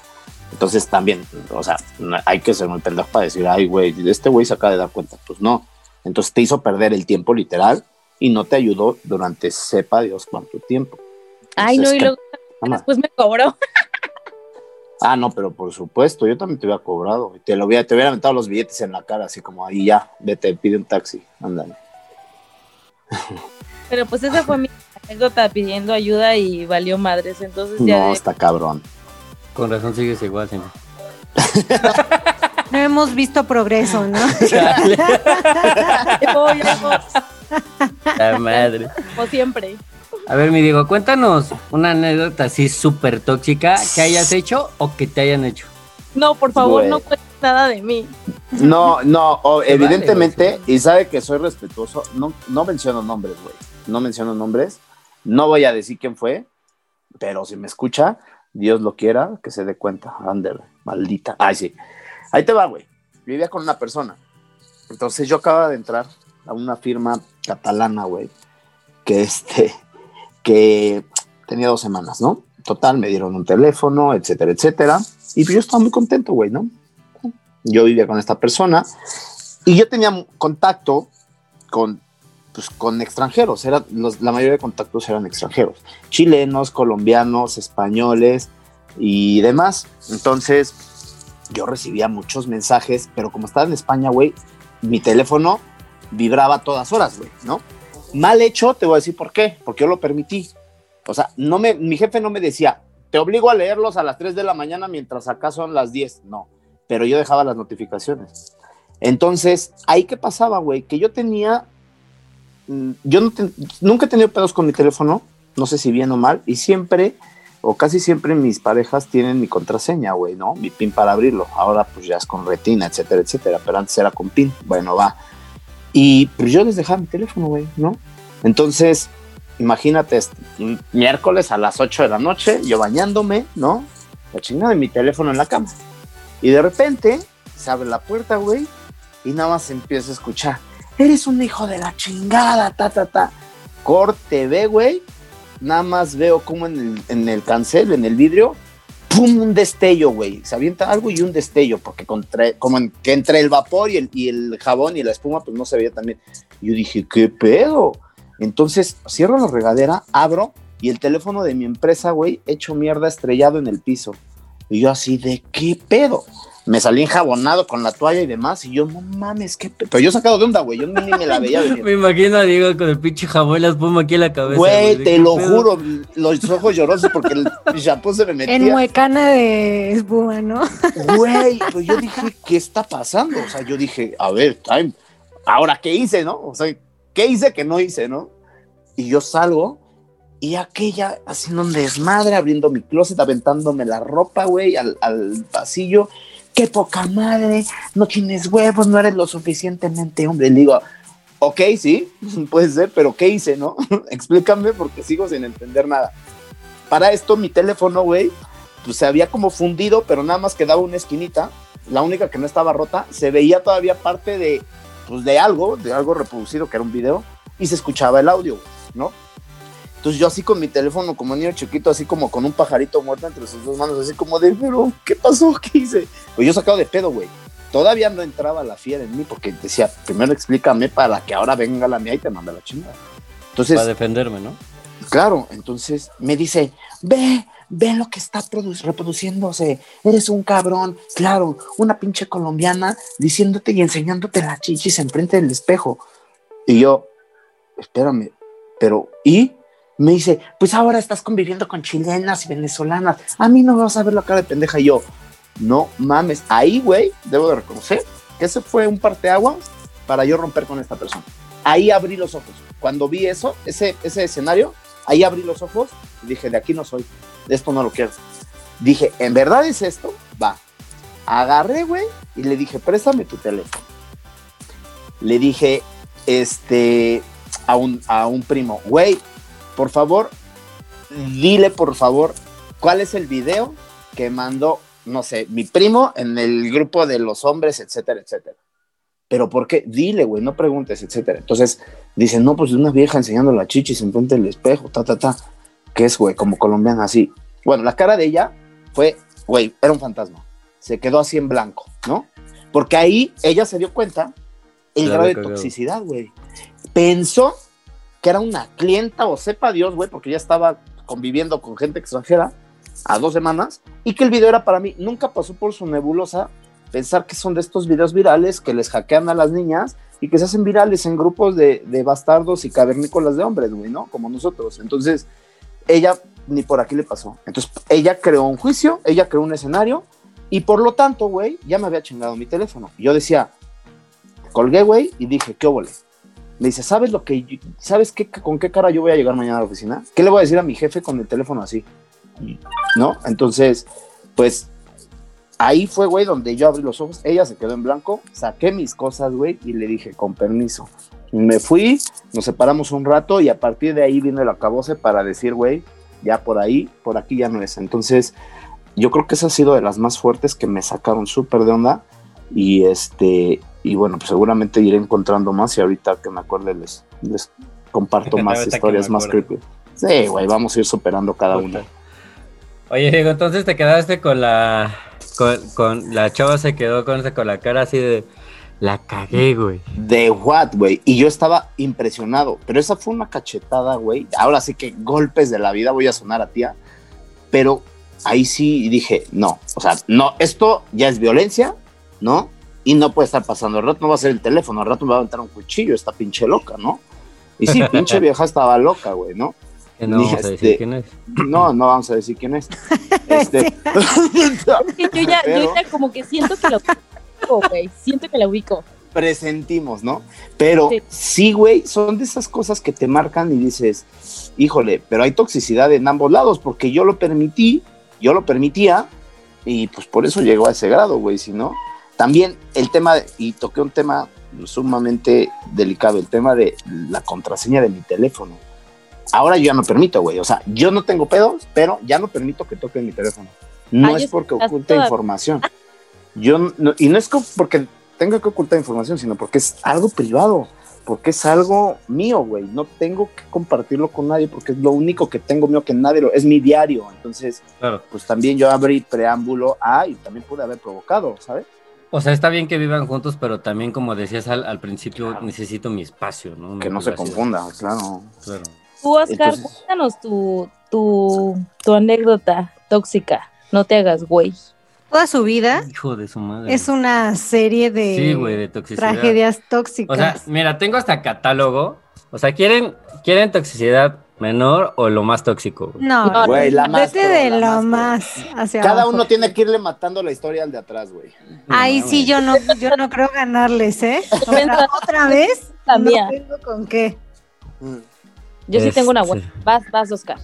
Entonces también, o sea, hay que ser muy pendejo para decir, ay, güey, este güey se acaba de dar cuenta. Pues no. Entonces te hizo perder el tiempo literal y no te ayudó durante sepa Dios cuánto tiempo. Ay, no, y luego después me cobró. Ah, no, pero por supuesto, yo también te hubiera cobrado. Te, lo hubiera, te hubiera aventado los billetes en la cara, así como ahí ya, vete, pide un taxi, ándale. Pero pues esa fue mi anécdota pidiendo ayuda y valió madres, entonces ya... No, está cabrón. Con razón sigues igual, señor. No hemos visto progreso, ¿no? La madre. Como siempre. A ver, mi Diego, cuéntanos una anécdota así súper tóxica que hayas hecho o que te hayan hecho. No, por favor, no cuentes nada de mí. No, no, evidentemente, y sabe que soy respetuoso, no, no menciono nombres, güey. No menciono nombres. No voy a decir quién fue, pero si me escucha, Dios lo quiera, que se dé cuenta. Ander, maldita. Ay, sí. Ahí te va, güey. Vivía con una persona. Entonces yo acababa de entrar a una firma catalana, güey, que este, que tenía dos semanas, ¿no? Total, me dieron un teléfono, etcétera, etcétera. Y yo estaba muy contento, güey, ¿no? Yo vivía con esta persona y yo tenía contacto con, pues, con extranjeros. Era, la mayoría de contactos eran extranjeros. Chilenos, colombianos, españoles y demás. Entonces, yo recibía muchos mensajes, pero como estaba en España, güey, mi teléfono vibraba todas horas, güey, ¿no? Mal hecho, te voy a decir por qué, porque yo lo permití. O sea, no me, mi jefe no me decía, te obligo a leerlos a las 3 de la mañana mientras acá son las 10. No, pero yo dejaba las notificaciones. Entonces, ahí qué pasaba, güey, que yo tenía, mm, yo nunca he tenido pedos con mi teléfono, no sé si bien o mal, y siempre, o casi siempre mis parejas tienen mi contraseña, güey, ¿no? Mi pin para abrirlo. Ahora pues ya es con retina, etcétera, etcétera, pero antes era con pin. Bueno, va. Y pues yo les dejaba mi teléfono, güey, ¿no? Entonces, imagínate, este, miércoles a las 8 de la noche, yo bañándome, ¿no? La chingada de mi teléfono en la cama. Y de repente se abre la puerta, güey, y nada más empieza a escuchar, eres un hijo de la chingada, ta, ta, ta. Corte, ve, güey. Nada más veo como en el, en el cancel, en el vidrio, ¡pum! Un destello, güey. Se avienta algo y un destello, porque como que entre el vapor y el, y el jabón y la espuma, pues no se veía también. Yo dije, ¿qué pedo? Entonces cierro la regadera, abro y el teléfono de mi empresa, güey, hecho mierda, estrellado en el piso. Y yo así, ¿de qué pedo? Me salí enjabonado con la toalla y demás, y yo, no mames, qué Pero yo sacado de onda, güey, yo ni me la veía venir. me imagino a Diego con el pinche jabón y la espuma aquí en la cabeza. Güey, te lo juro, los ojos llorosos porque el champú se me metía. En muecana de espuma, ¿no? Güey, pues yo dije, ¿qué está pasando? O sea, yo dije, a ver, time, ahora, ¿qué hice, no? O sea, ¿qué hice que no hice, no? Y yo salgo y aquella haciendo un desmadre, abriendo mi closet, aventándome la ropa, güey, al, al pasillo qué poca madre, no tienes huevos, no eres lo suficientemente hombre. Le digo, ok, sí, puede ser, pero ¿qué hice, no? Explícame porque sigo sin entender nada. Para esto, mi teléfono, güey, pues se había como fundido, pero nada más quedaba una esquinita, la única que no estaba rota, se veía todavía parte de, pues de algo, de algo reproducido, que era un video, y se escuchaba el audio, ¿no? Entonces yo así con mi teléfono como niño chiquito, así como con un pajarito muerto entre sus dos manos, así como de, pero, ¿qué pasó? ¿Qué hice? Pues yo sacado de pedo, güey. Todavía no entraba la fiera en mí porque decía, primero explícame para que ahora venga la mía y te manda la chingada. Entonces... Para defenderme, ¿no? Claro, entonces me dice, ve, ve lo que está reproduciéndose, eres un cabrón, claro, una pinche colombiana diciéndote y enseñándote la chichis enfrente del espejo. Y yo, espérame, pero, ¿y? Me dice, pues ahora estás conviviendo con chilenas y venezolanas, a mí no me vas a ver la cara de pendeja. Y yo, no mames, ahí, güey, debo de reconocer que ese fue un parteaguas para yo romper con esta persona. Ahí abrí los ojos. Cuando vi eso, ese, ese escenario, ahí abrí los ojos y dije, de aquí no soy, de esto no lo quiero. Dije, ¿en verdad es esto? Va. Agarré, güey, y le dije, préstame tu teléfono. Le dije, este, a un, a un primo, güey, por favor, dile por favor cuál es el video que mandó, no sé, mi primo en el grupo de los hombres, etcétera, etcétera. Pero ¿por qué? Dile, güey, no preguntes, etcétera. Entonces dicen, no, pues una vieja enseñando la chichis enfrente del espejo, ta, ta, ta. ¿Qué es, güey? Como colombiana, así. Bueno, la cara de ella fue, güey, era un fantasma. Se quedó así en blanco, ¿no? Porque ahí ella se dio cuenta el grado de toxicidad, güey. Pensó que era una clienta o sepa Dios, güey, porque ya estaba conviviendo con gente extranjera a dos semanas y que el video era para mí. Nunca pasó por su nebulosa pensar que son de estos videos virales que les hackean a las niñas y que se hacen virales en grupos de, bastardos y cavernícolas de hombres, güey, ¿no? Como nosotros. Entonces, ella ni por aquí le pasó. Entonces, ella creó un juicio, ella creó un escenario y por lo tanto, güey, ya me había chingado mi teléfono. Yo decía, colgué, güey, y dije, ¿qué óvole? Me dice, ¿sabes lo que, yo- sabes qué, con qué cara yo voy a llegar mañana a la oficina? ¿Qué le voy a decir a mi jefe con el teléfono así? ¿No? Entonces, pues ahí fue, güey, donde yo abrí los ojos. Ella se quedó en blanco, saqué mis cosas, güey, y le dije, con permiso. Me fui, nos separamos un rato y a partir de ahí vino el acabose para decir, güey, ya por ahí, por aquí ya no es. Entonces, yo creo que esa ha sido de las más fuertes que me sacaron súper de onda. Y este, y bueno, pues seguramente iré encontrando más y ahorita que me acuerde les, les comparto más historias más creepy. Sí, güey, vamos a ir superando cada Puta. una. Oye, Diego, entonces te quedaste con la. Con, con- la chava se quedó con, con la cara así de. La cagué, güey. De what, güey. Y yo estaba impresionado. Pero esa fue una cachetada, güey. Ahora sí que golpes de la vida voy a sonar a tía. Pero ahí sí dije, no. O sea, no, esto ya es violencia, ¿no? Y no puede estar pasando. Al rato no va a ser el teléfono, al rato me va a aventar un cuchillo, esta pinche loca, ¿no? Y sí, pinche vieja estaba loca, güey, ¿no? No vamos a Este- decir quién es. No, no vamos a decir quién es. Este, Es que yo ya, Pero- yo ya como que siento que la ubico, güey. Siento que la ubico. presentimos, ¿no? Pero Sí. sí, güey, son de esas cosas que te marcan y dices, híjole, pero hay toxicidad en ambos lados, porque yo lo permití, yo lo permitía, y pues por eso llegó a ese grado, güey, si no. También el tema, de- y toqué un tema sumamente delicado, el tema de la contraseña de mi teléfono. Ahora yo ya no permito, güey, o sea, yo no tengo pedos, pero ya no permito que toquen mi teléfono. No Ay, es porque toda- información. Yo no- y no es porque tenga que ocultar información, sino porque es algo privado, porque es algo mío, güey. No tengo que compartirlo con nadie porque es lo único que tengo mío que nadie lo es mi diario. Entonces, Claro. pues también yo abrí preámbulo a y también pude haber provocado, ¿sabes? O sea, está bien que vivan juntos, pero también, como decías al, al principio, necesito mi espacio, ¿no? Que no se confunda, claro. Claro. Tú, Oscar, Entonces- cuéntanos tu, tu, tu anécdota tóxica. No te hagas, güey. Toda su vida Hijo de su madre. es una serie de, Sí, de toxicidad. tragedias tóxicas. O sea, mira, tengo hasta catálogo. O sea, ¿quieren, quieren toxicidad menor o lo más tóxico? güey? no, No, Güey, la más vete de la lo más más hacia Cada abajo. uno tiene que irle matando la historia al de atrás, güey. Ahí No, sí, güey. yo no, yo no creo ganarles, ¿eh? Cuenta Otra vez, la no mía. tengo con qué. Yo sí tengo una Este. buena. Vas, vas, Oscar.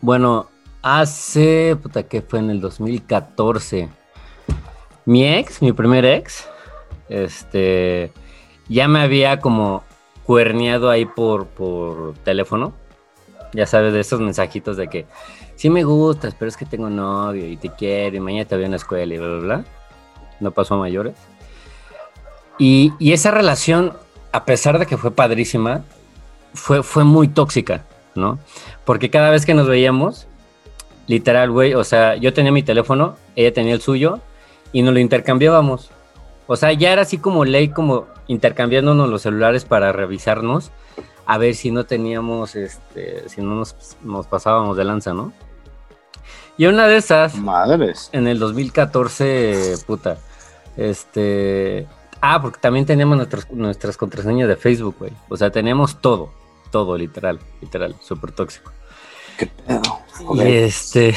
Bueno, hace, puta, que fue en el 2014. Mi ex, mi primer ex, este, ya me había como cuerneado ahí por, por teléfono. Ya sabes, de esos mensajitos de que sí me gustas, pero es que tengo novio y te quiero y mañana te veo en la escuela y bla, bla, bla. No pasó a mayores. Y, y esa relación, a pesar de que fue padrísima, fue, fue muy tóxica, ¿no? Porque cada vez que nos veíamos, literal, güey, o sea, yo tenía mi teléfono, ella tenía el suyo y nos lo intercambiábamos. O sea, ya era así como ley, como intercambiándonos los celulares para revisarnos, a ver si no teníamos, este, si no nos, nos pasábamos de lanza, ¿no? Y una de esas, Madres. en el 2014, puta, este... Ah, porque también teníamos nuestras, nuestras contraseñas de Facebook, güey. O sea, teníamos todo, todo, literal, literal, súper tóxico. Qué pedo. Y este...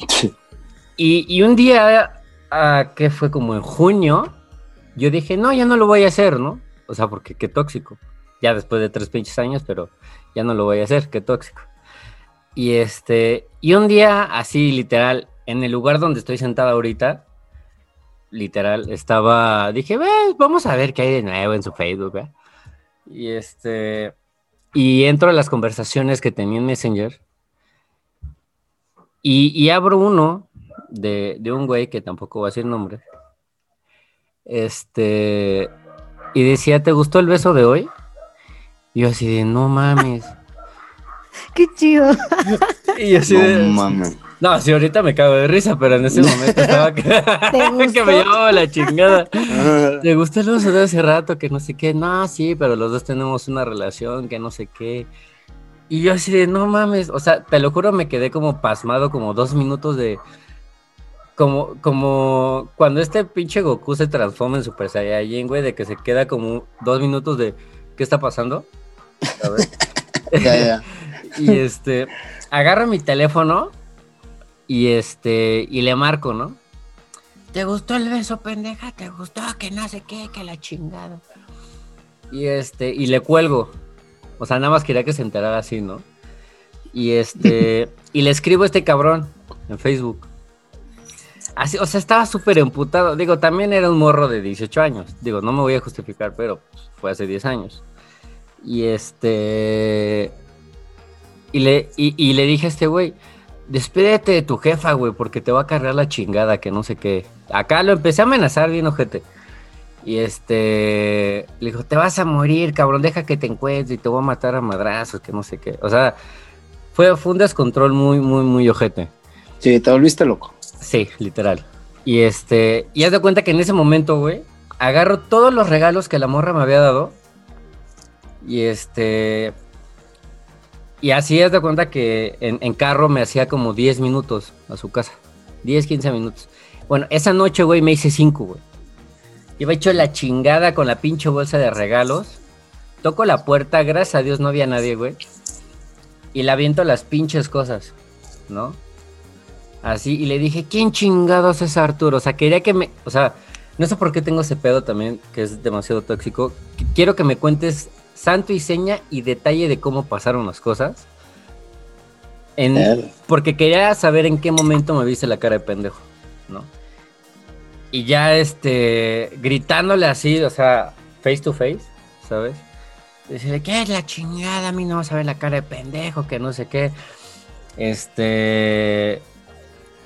y, y un día, ah, que fue como en junio, yo dije, no, ya no lo voy a hacer, ¿no? O sea, porque qué tóxico. Ya después de tres pinches años, pero ya no lo voy a hacer, qué tóxico. Y este, y un día, así literal, en el lugar donde estoy sentado ahorita, literal, estaba, dije, "Ve, vamos a ver qué hay de nuevo en su Facebook, ¿eh?". Y este, y entro a las conversaciones que tenía en Messenger Y, y abro uno de, de un güey que tampoco va a decir nombre. Este, y decía, ¿te gustó el beso de hoy? Y yo así de, no mames. Qué chido. Y yo así No de, mames. no, sí, ahorita me cago de risa, pero en ese momento estaba que, que me llevaba la chingada. ¿Te gustó el beso de hace rato? Que no sé qué. No, sí, pero los dos tenemos una relación, que no sé qué. Y yo así de, no mames. O sea, te lo juro, me quedé como pasmado, como dos minutos de. Como, como cuando este pinche Goku se transforma en Super Saiyajin, güey, de que se queda como dos minutos de, ¿qué está pasando? ¿Sabes? Ya, ya. Y este, agarro mi teléfono y este, y le marco, ¿no? ¿Te gustó el beso, pendeja? ¿Te gustó? Que no sé qué, que la chingada. Y este, y le cuelgo. O sea, nada más quería que se enterara así, ¿no? Y este, y le escribo a este cabrón en Facebook. Así, o sea, estaba súper emputado. Digo, también era un morro de 18 años. Digo, no me voy a justificar, pero pues, fue hace 10 años. Y este. Y le, y, y le dije a este güey, despídete de tu jefa, güey, porque te va a cargar la chingada, que no sé qué. Acá lo empecé a amenazar bien, ojete. Y este, le dijo, te vas a morir, cabrón, deja que te encuentre y te voy a matar a madrazos, que no sé qué. O sea, fue, fue un descontrol muy, muy, muy ojete. Sí, te volviste loco. Sí, literal. Y este, y haz de cuenta que en ese momento, güey, agarro todos los regalos que la morra me había dado. Y este, y así haz de cuenta que en, carro me hacía como 10 minutos a su casa. 10, 15 minutos. Bueno, esa noche, güey, me hice 5, güey. Iba hecho la chingada con la pinche bolsa de regalos. Toco la puerta, gracias a Dios no había nadie, güey. Y le aviento las pinches cosas, ¿no? Así, y le dije, ¿quién chingados es Arturo? O sea, quería que me. O sea, no sé por qué tengo ese pedo también, que es demasiado tóxico. Qu- Quiero que me cuentes santo y seña y detalle de cómo pasaron las cosas. En, porque quería saber en qué momento me viste la cara de pendejo, ¿no? Y ya, este, gritándole así, o sea, face to face, ¿sabes? Decirle, ¿qué es la chingada? A mí no vas a ver la cara de pendejo, que no sé qué. Este.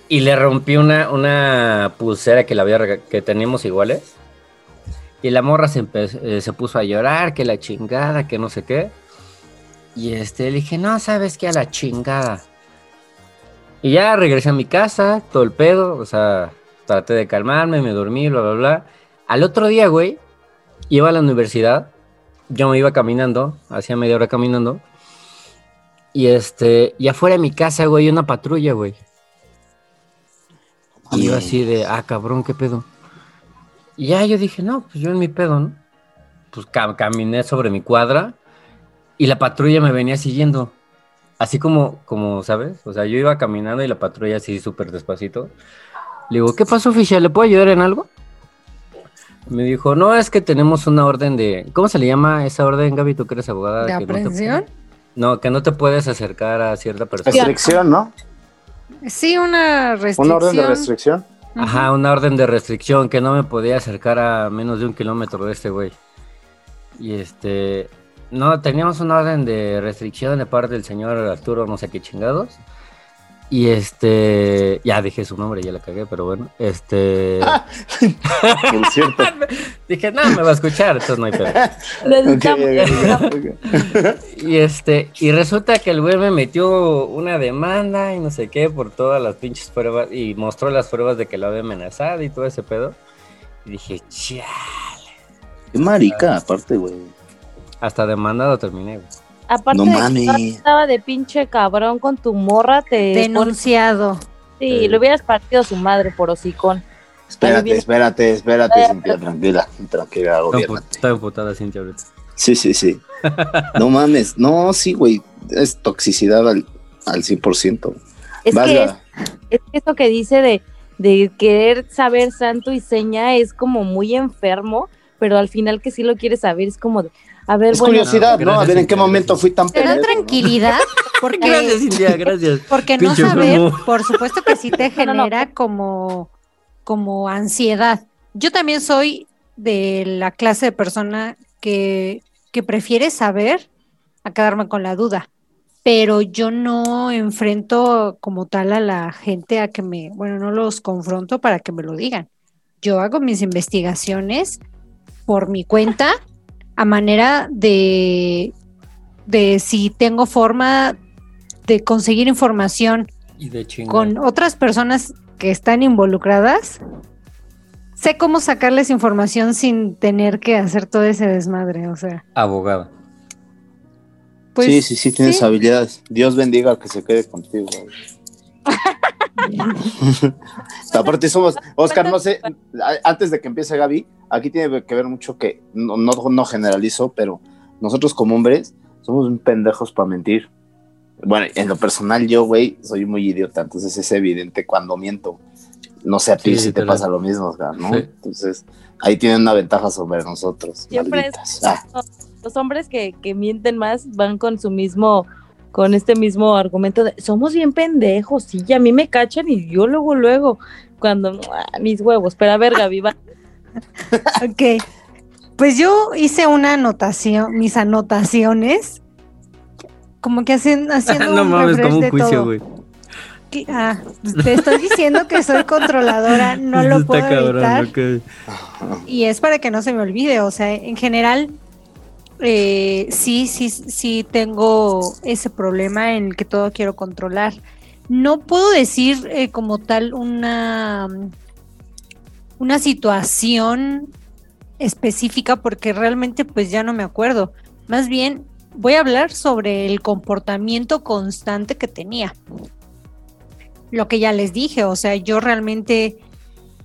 Y le rompí una, una pulsera que, la había, que teníamos iguales. Y la morra se, eh, se puso a llorar, que la chingada, que no sé qué. Y este, le dije, no, sabes qué, a la chingada. Y ya regresé a mi casa, todo el pedo, o sea, traté de calmarme, me dormí, bla, bla, bla. Al otro día, güey, iba a la universidad, yo me iba caminando, hacía media hora caminando. Y este, y afuera de mi casa, güey, una patrulla, güey. Y yo así de, ah, cabrón, qué pedo. Y ya yo dije, no, pues yo en mi pedo, ¿no? Pues ca- caminé sobre mi cuadra y la patrulla me venía siguiendo. Así como, como, ¿sabes? O sea, yo iba caminando y la patrulla así súper despacito. Le digo, ¿qué pasó, oficial? ¿Le puedo ayudar en algo? Me dijo, no, es que tenemos una orden de... ¿Cómo se le llama esa orden, Gaby? ¿Tú que eres abogada? ¿De que no aprehensión? No, que no te puedes acercar a cierta persona. Restricción, ¿no? Sí, una restricción. Una orden de restricción. Ajá, una orden de restricción que no me podía acercar a menos de un kilómetro de este güey. Y este, no, teníamos una orden de restricción de parte del señor Arturo, no sé qué chingados. Y este, ya dije su nombre, ya la cagué, pero bueno, este, Por cierto. dije, no, me va a escuchar, entonces no hay pedo. Necesitamos- Ok, ok, ok. Y este, y resulta que el güey me metió una demanda y no sé qué por todas las pinches pruebas y mostró las pruebas de que lo había amenazado y todo ese pedo. Y dije, chale, Qué marica, aparte, güey. hasta demandado terminé, güey. Aparte No de que mames. estaba de pinche cabrón con tu morra, te Denunciado. Sí, le hubieras partido a su madre por hocicón. Espérate, espérate, espérate, Ay, Cintia, tranquila, tranquila, Está emputada Cintia ahorita. Sí, sí, sí. No mames, no, sí, güey, es toxicidad al, al 100%. Es Vas, que es, es que eso que dice de, de querer saber santo y seña es como muy enfermo, pero al final que sí lo quieres saber es como de, a ver, Es bueno, curiosidad, no, ¿no? A ver en gracias, qué momento gracias. fui tan Te da pendejo. tranquilidad Gracias, porque, Cintia, gracias. porque no saber, por supuesto que sí te No, no, no. genera como, como ansiedad. Yo también soy de la clase de persona que, que prefiere saber a quedarme con la duda. pero yo no enfrento como tal a la gente a que me, bueno, no los confronto para que me lo digan. Yo hago mis investigaciones por mi cuenta a manera de, de si tengo forma de conseguir información Y de chingar. con otras personas que están involucradas, sé cómo sacarles información sin tener que hacer todo ese desmadre, o sea, Abogada. pues sí, sí, sí, tienes habilidades. Dios bendiga que se quede contigo. Aparte somos, Oscar, no sé, antes de que empiece Gaby, aquí tiene que ver mucho que no, no, no generalizo, pero nosotros como hombres somos un pendejos para mentir. Bueno, en lo personal yo, güey, soy muy idiota, entonces es evidente cuando miento. No sé a ti Sí, si te pasa lo mismo, Oscar, ¿no? Sí. Entonces, ahí tienen una ventaja sobre nosotros. Siempre es- Ah, Los hombres que, que mienten más van con su mismo, con este mismo argumento de somos bien pendejos, sí, y a mí me cachan y yo luego, luego, cuando mis huevos, pero a ver, Gaby, va. Ok. Pues yo hice una anotación, mis anotaciones, como que hacen, haciendo no un mames, refresh como un juicio, todo. güey. Que- Ah, te estoy diciendo que soy controladora, no lo puedo cabrón, evitar. Y es para que no se me olvide, o sea, en general, eh, sí, sí, sí tengo ese problema en el que todo quiero controlar. No puedo decir eh, como tal una, una situación específica porque realmente pues ya no me acuerdo. Más bien voy a hablar sobre el comportamiento constante que tenía. Lo que ya les dije, o sea, yo realmente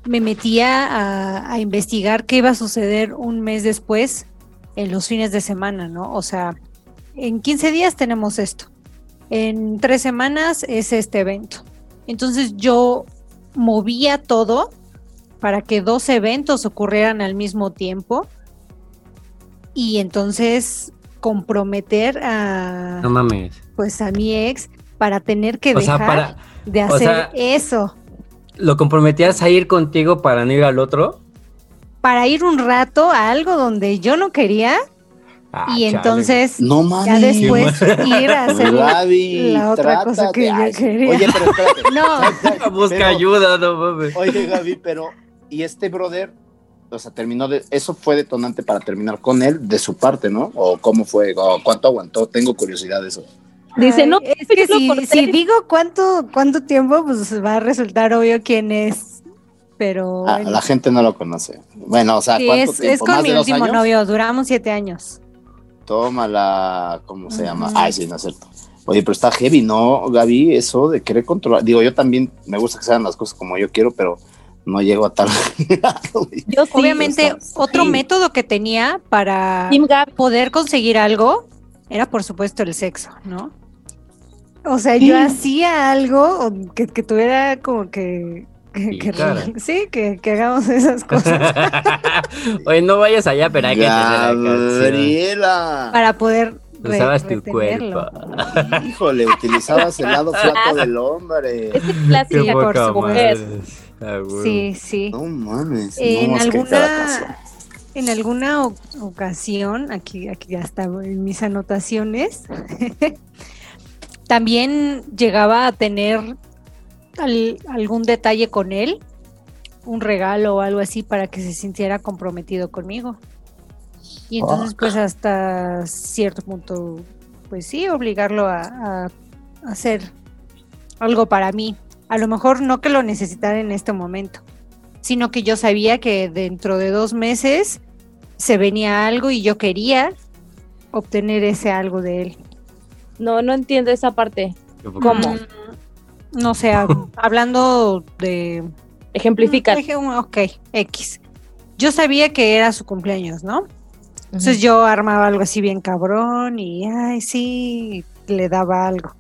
me metía a, a investigar qué iba a suceder un mes después en los fines de semana, ¿no? O sea, en 15 días tenemos esto, en tres semanas es este evento. Entonces yo movía todo para que dos eventos ocurrieran al mismo tiempo y entonces comprometer a No mames. pues a mi ex para tener que O sea, dejar para. de o hacer sea- eso. ¿Lo comprometías a ir contigo para no ir al otro? Para ir un rato a algo donde yo no quería Ah, y chale, entonces no ya después ir a hacer Gaby, la otra cosa que yo quería. Oye, pero espérate. no. Busca Pero- ayuda, no mames. Oye, Gaby, pero ¿y este brother? O sea, terminó de. Eso fue detonante para terminar con él de su parte, ¿no? ¿O cómo fue? ¿O cuánto aguantó? Tengo curiosidad de eso. Dice, Ay, no, es que si, si digo cuánto cuánto tiempo pues va a resultar obvio quién es pero Ah, bueno. la gente no lo conoce. Bueno, o sea, Sí, ¿cuánto es, tiempo? es con ¿Más mi de último años? novio duramos siete años Toma la. ¿Cómo se llama? Ay, sí, no es cierto. Oye, pero está heavy, ¿no, Gaby? Eso de querer controlar. Digo, yo también me gusta que sean las cosas como yo quiero, pero no llego a tal. Yo sí, obviamente otro sí. método que tenía para poder conseguir algo era por supuesto el sexo, ¿no? O sea, yo hacía algo que, que tuviera como que, que- que- sí, que, que hagamos esas cosas Oye, no vayas allá, pero hay que entender la. Gabriela. para poder Usabas tu cuerpo. Híjole, utilizabas el lado flaco del hombre. es Qué clásica por supuesto. madre. Ah. Sí, sí. No mames. En no, que alguna en alguna ocasión, aquí, aquí ya está en mis anotaciones, también llegaba a tener al- algún detalle con él, un regalo o algo así para que se sintiera comprometido conmigo. Y entonces, Fuck. pues hasta cierto punto, pues sí, obligarlo a, a hacer algo para mí. A lo mejor no que lo necesitara en este momento, sino que yo sabía que dentro de dos meses se venía algo y yo quería obtener ese algo de él. No, no entiendo esa parte. ¿Cómo? Mm, No sé, hab- hablando de... Ejemplifica. Dije, "Mm, Ok, X. Yo sabía que era su cumpleaños, ¿no? Entonces yo armaba algo así bien cabrón y, ay, sí, le daba algo.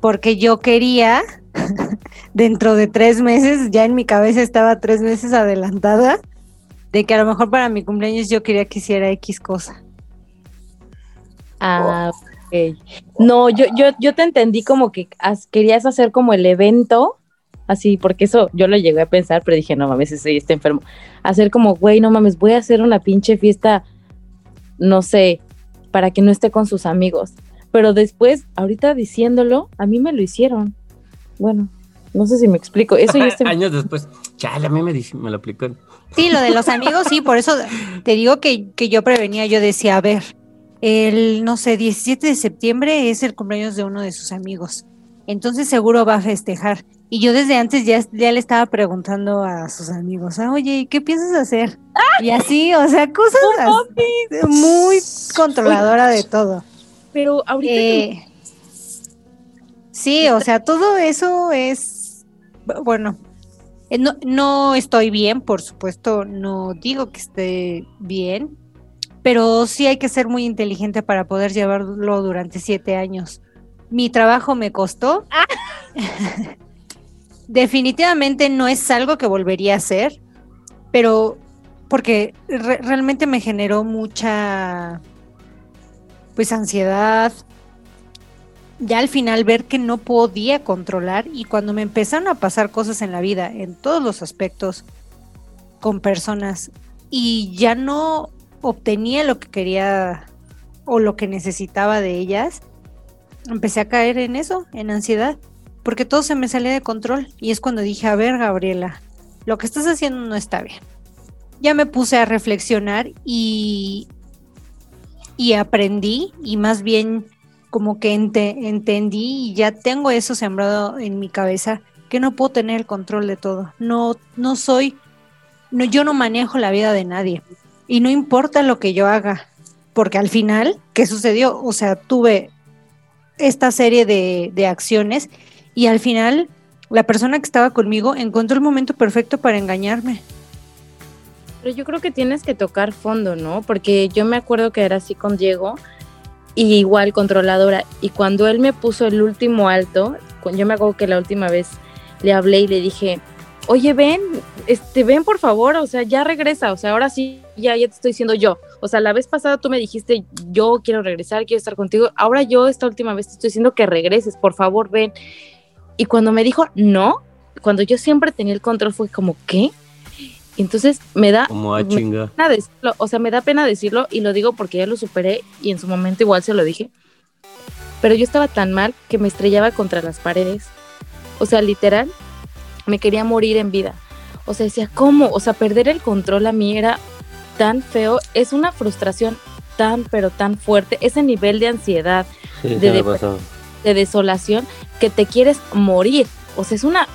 Porque yo quería, dentro de tres meses, ya en mi cabeza estaba tres meses adelantada, de que a lo mejor para mi cumpleaños yo quería que hiciera X cosa. Ah, ok. No, yo, yo, yo te entendí como que as- querías hacer como el evento, así, porque eso yo lo llegué a pensar, pero dije, no mames, ese está enfermo. Hacer como, güey, no mames, voy a hacer una pinche fiesta, no sé, para que no esté con sus amigos. pero después, ahorita diciéndolo, a mí me lo hicieron. Bueno, no sé si me explico. Eso ya. Años después, chale, a mí me, me lo aplicó. Sí, lo de los amigos, sí, por eso te digo que, que yo prevenía, yo decía, a ver, el, no sé, 17 de septiembre es el cumpleaños de uno de sus amigos. Entonces seguro va a festejar. Y yo desde antes ya, ya le estaba preguntando a sus amigos, ah, oye, ¿qué piensas hacer? Y así, o sea, cosas así, muy controladora de todo. Pero ahorita... Eh, sí, o sea, todo eso es, bueno, eh, no, no estoy bien, por supuesto, no digo que esté bien, pero sí hay que ser muy inteligente para poder llevarlo durante siete años. Mi trabajo me costó. Definitivamente no es algo que volvería a hacer, pero porque realmente me generó mucha pues ansiedad. Ya al final ver que no podía controlar y cuando me empezaron a pasar cosas en la vida, en todos los aspectos, con personas, y ya no obtenía lo que quería o lo que necesitaba de ellas, empecé a caer en eso, en ansiedad porque todo se me salía de control y es cuando dije, a ver, Gabriela, lo que estás haciendo no está bien. Ya me puse a reflexionar y, y aprendí y más bien como que entendí y ya tengo eso sembrado en mi cabeza que no puedo tener el control de todo. No, no soy, no, yo no manejo la vida de nadie y no importa lo que yo haga, porque al final, ¿qué sucedió? O sea, tuve esta serie de, de acciones y al final, la persona que estaba conmigo encontró el momento perfecto para engañarme. Pero yo creo que tienes que tocar fondo, ¿no? Porque yo me acuerdo que era así con Diego, y igual controladora. Y cuando él me puso el último alto, yo me acuerdo que la última vez le hablé y le dije, oye, ven, este, ven por favor, o sea, ya regresa, o sea, ahora sí, ya, ya te estoy diciendo yo. O sea, la vez pasada tú me dijiste, yo quiero regresar, quiero estar contigo. Ahora yo esta última vez te estoy diciendo que regreses, por favor, ven. Y cuando me dijo no, cuando yo siempre tenía el control fue como, ¿qué? Entonces me da como a chinga. pena decirlo, o sea, me da pena decirlo y lo digo porque ya lo superé y en su momento igual se lo dije. Pero yo estaba tan mal que me estrellaba contra las paredes. O sea, literal, me quería morir en vida. O sea, decía, ¿cómo? O sea, perder el control a mí era tan feo. Es una frustración tan, pero tan fuerte. Ese nivel de ansiedad, de, de desolación que te quieres morir. O sea, es una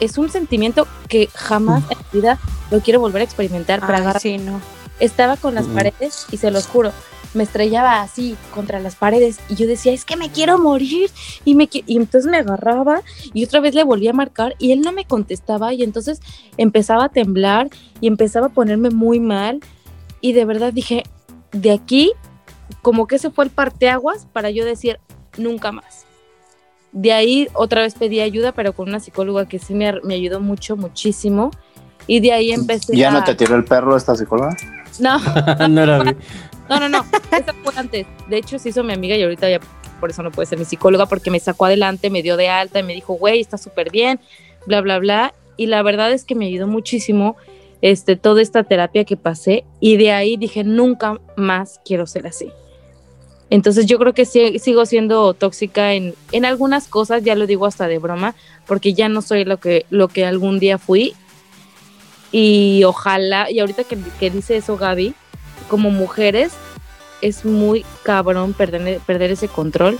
es un sentimiento que jamás en mi vida lo quiero volver a experimentar. Para sí, no. Estaba con las paredes y se los juro, me estrellaba así contra las paredes y yo decía, es que me quiero morir. Y, me, y entonces me agarraba y otra vez le volví a marcar y él no me contestaba y entonces empezaba a temblar y empezaba a ponerme muy mal. Y de verdad dije, de aquí, como que ese fue el parteaguas para yo decir, nunca más. De ahí otra vez pedí ayuda, pero con una psicóloga que sí me, ayudó mucho, muchísimo. Y de ahí empecé. ¿Ya no te tiró el perro esta psicóloga? No. no era No, no, no. Esa fue antes. De hecho, se hizo mi amiga y ahorita ya por eso no puede ser mi psicóloga, porque me sacó adelante, me dio de alta y me dijo, güey, está súper bien, bla, bla, bla. Y la verdad es que me ayudó muchísimo este, toda esta terapia que pasé. Y de ahí dije, nunca más quiero ser así. Entonces yo creo que sigo siendo tóxica en, en algunas cosas, ya lo digo hasta de broma, porque ya no soy lo que, lo que algún día fui. Y ojalá, y ahorita que, que dice eso Gaby, como mujeres es muy cabrón perder, perder ese control.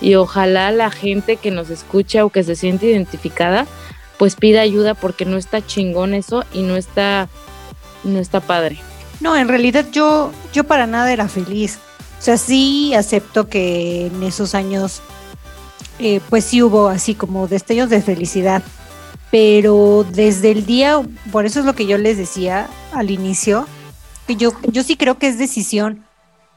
Y ojalá la gente que nos escucha o que se siente identificada, pues pida ayuda porque no está chingón eso y no está, no está padre. No, en realidad yo, yo para nada era feliz. O sea, sí acepto que en esos años, eh, pues sí hubo así como destellos de felicidad, pero desde el día, por eso es lo que yo les decía al inicio, yo, yo sí creo que es decisión,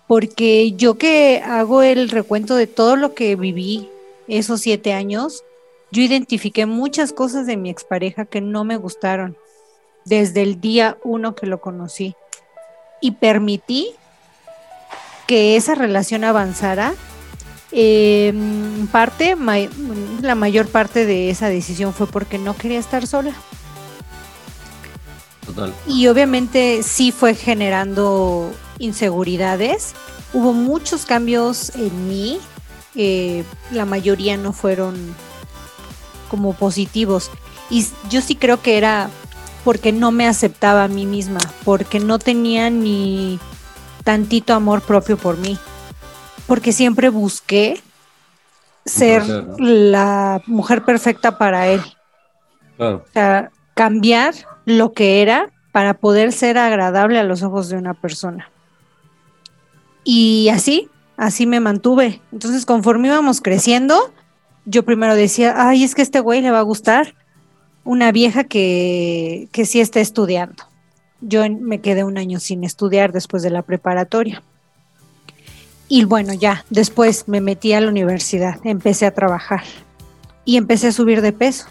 porque yo que hago el recuento de todo lo que viví esos siete años, yo identifiqué muchas cosas de mi expareja que no me gustaron desde el día uno que lo conocí y permití que esa relación avanzara, eh, parte, la mayor parte de esa decisión fue porque no quería estar sola. Total. Y obviamente sí fue generando inseguridades. Hubo muchos cambios en mí eh, la mayoría no fueron como positivos. Y yo sí creo que era porque no me aceptaba a mí misma, porque no tenía ni tantito amor propio por mí, porque siempre busqué ser la mujer perfecta para él. O sea, cambiar lo que era para poder ser agradable a los ojos de una persona. Y así, así me mantuve. Entonces, conforme íbamos creciendo, yo primero decía, ay, es que este güey le va a gustar una vieja que, que sí está estudiando. Yo me quedé un año sin estudiar después de la preparatoria. Y bueno, ya, después me metí a la universidad, empecé a trabajar y empecé a subir de peso.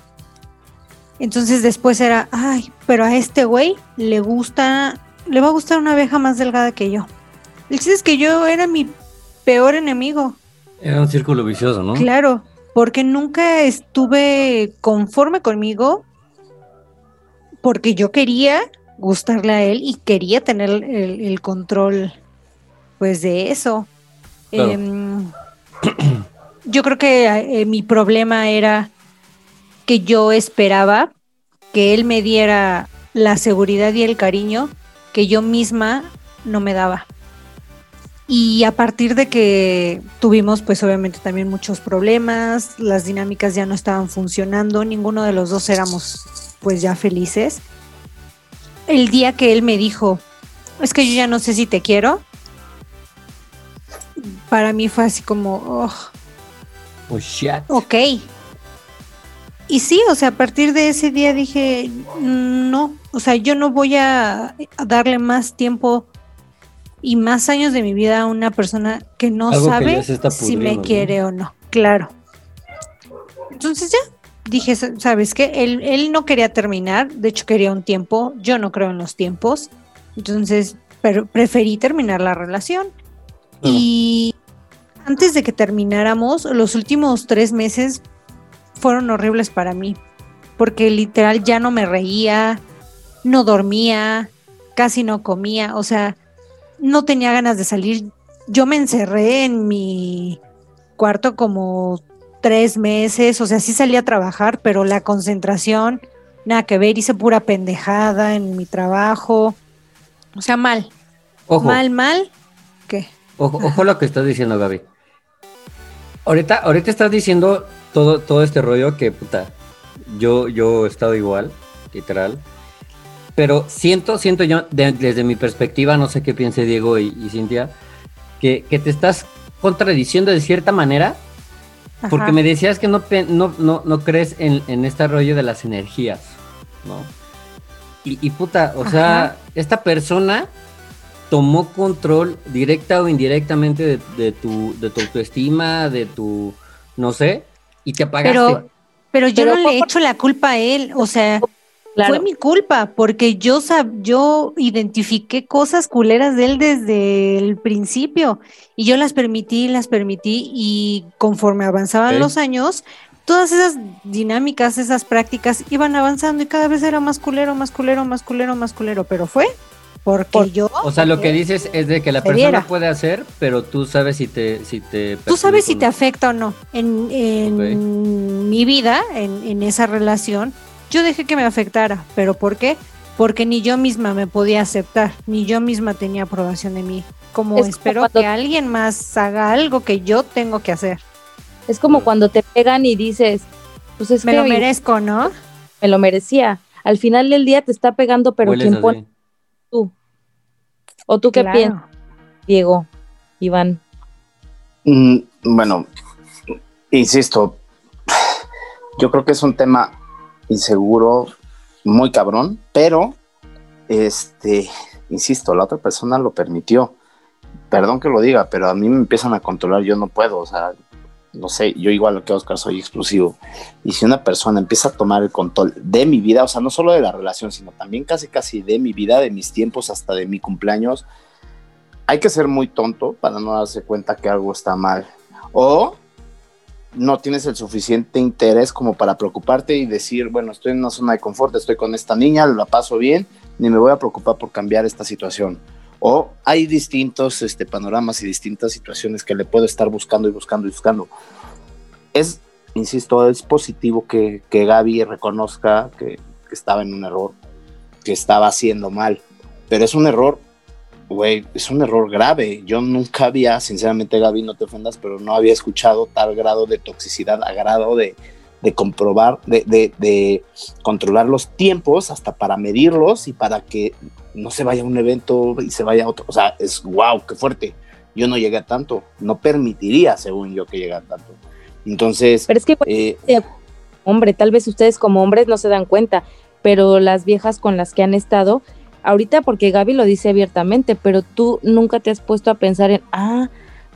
Entonces después era, ay, pero a este güey le gusta, le va a gustar una vieja más delgada que yo. El chiste es que yo era mi peor enemigo. Era un círculo vicioso, ¿no? Claro, porque nunca estuve conforme conmigo, porque yo quería gustarle a él y quería tener el, control, pues, de eso. Em, yo creo que eh, mi problema era que yo esperaba que él me diera la seguridad y el cariño que yo misma no me daba. Y a partir de que tuvimos pues obviamente también muchos problemas, las dinámicas ya no estaban funcionando, ninguno de los dos éramos pues ya felices. El día que él me dijo, es que yo ya no sé si te quiero, para mí fue así como, oh, oh shit. ok. Y sí, o sea, a partir de ese día dije, no, o sea, yo no voy a darle más tiempo y más años de mi vida a una persona que no sabe si me quiere o no. Claro. Entonces ya dije, ¿sabes qué? Él, él no quería terminar, de hecho quería un tiempo, yo no creo en los tiempos, entonces pero preferí terminar la relación. Y antes de que termináramos, los últimos tres meses fueron horribles para mí, porque literal ya no me reía, no dormía, casi no comía, o sea, no tenía ganas de salir. Yo me encerré en mi cuarto como tres meses, o sea, sí salí a trabajar, pero la concentración, nada que ver, hice pura pendejada en mi trabajo. O sea, mal. Mal, mal. ¿Qué? Ojo, ojo lo que estás diciendo, Gaby. Ahorita, ahorita estás diciendo todo, todo este rollo que, puta, yo, yo he estado igual, literal. Pero siento, siento yo, desde mi perspectiva, no sé qué piense Diego y, Cintia, que, te estás contradiciendo de cierta manera, porque me decías que no, no, no, crees en, este rollo de las energías, ¿no? Y, puta, o sea, esta persona tomó control directa o indirectamente de, tu, de tu autoestima, de tu, no sé, y te apagaste. Pero, pero yo no le he hecho la culpa a él, o sea, fue mi culpa, porque yo, yo identifiqué cosas culeras de él desde el principio y yo las permití, las permití y conforme avanzaban los años, todas esas dinámicas, esas prácticas iban avanzando y cada vez era más culero, más culero, más culero, más culero, pero fue porque yo... O sea, lo que dices es de que la persona puede hacer, pero tú sabes si te... Si te tú sabes si te afecta o no. En, mi vida, en, en esa relación, yo dejé que me afectara, pero ¿por qué? Porque ni yo misma me podía aceptar, ni yo misma tenía aprobación de mí. Como espero que alguien más haga algo que yo tengo que hacer. Es como cuando te pegan y dices, pues es me lo merezco, ¿no? Me lo merecía. Al final del día te está pegando, pero ¿quién pone? Tú. ¿O tú qué piensas, Diego, Iván? Mm, bueno, insisto, yo creo que es un tema inseguro, muy cabrón, pero, este, insisto, la otra persona lo permitió. Perdón que lo diga, pero a mí me empiezan a controlar, yo no puedo, o sea, no sé, yo igual que Oscar soy exclusivo. Y si una persona empieza a tomar el control de mi vida, o sea, no solo de la relación, sino también casi casi de mi vida, de mis tiempos, hasta de mi cumpleaños, hay que ser muy tonto para no darse cuenta que algo está mal. O no tienes el suficiente interés como para preocuparte y decir, bueno, estoy en una zona de confort, estoy con esta niña, la paso bien, ni me voy a preocupar por cambiar esta situación. O hay distintos este, panoramas y distintas situaciones que le puedo estar buscando y buscando y buscando. Es, insisto, es positivo que, que Gaby reconozca que, que estaba en un error, que estaba haciendo mal, pero es un error güey, es un error grave. Yo nunca había, sinceramente, Gaby, no te ofendas, pero no había escuchado tal grado de toxicidad, a grado de, de comprobar, de, de, de, controlar los tiempos hasta para medirlos y para que no se vaya a un evento y se vaya a otro. O sea, es wow, qué fuerte. Yo no llegué a tanto, no permitiría, según yo, que llegue a tanto. Entonces, pero es que, eh, hombre, tal vez ustedes como hombres no se dan cuenta, pero las viejas con las que han estado, ahorita porque Gaby lo dice abiertamente, pero tú nunca te has puesto a pensar en, ah,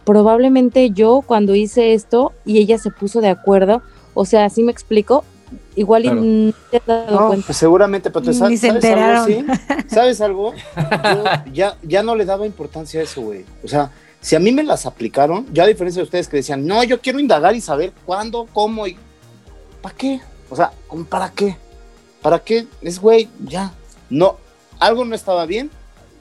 probablemente yo cuando hice esto y ella se puso de acuerdo, o sea, así me explico, igual claro. y te has dado no, cuenta. Pues seguramente, pero te sabes, se ¿sabes algo, ¿sí? ¿Sabes algo? Yo ya, ya no le daba importancia a eso, güey. O sea, si a mí me las aplicaron, ya a diferencia de ustedes que decían, no, yo quiero indagar y saber cuándo, cómo y... ¿Para qué? O sea, ¿para qué? ¿Para qué? Es, güey, ya. No, algo no estaba bien,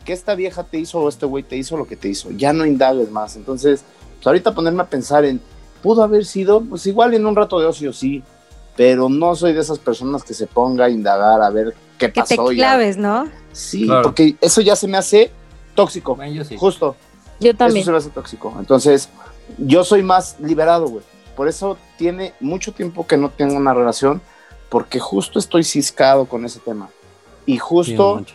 que esta vieja te hizo o este güey te hizo lo que te hizo, ya no indagues más. Entonces, pues ahorita ponerme a pensar en, pudo haber sido, pues igual en un rato de ocio sí, pero no soy de esas personas que se ponga a indagar a ver qué que pasó. Que te claves, ¿no? Sí, claro. porque eso ya se me hace tóxico, bueno, sí. justo. Yo también. Eso se me hace tóxico. Entonces, yo soy más liberado, güey. Por eso tiene mucho tiempo que no tengo una relación, porque justo estoy ciscado con ese tema. Y justo...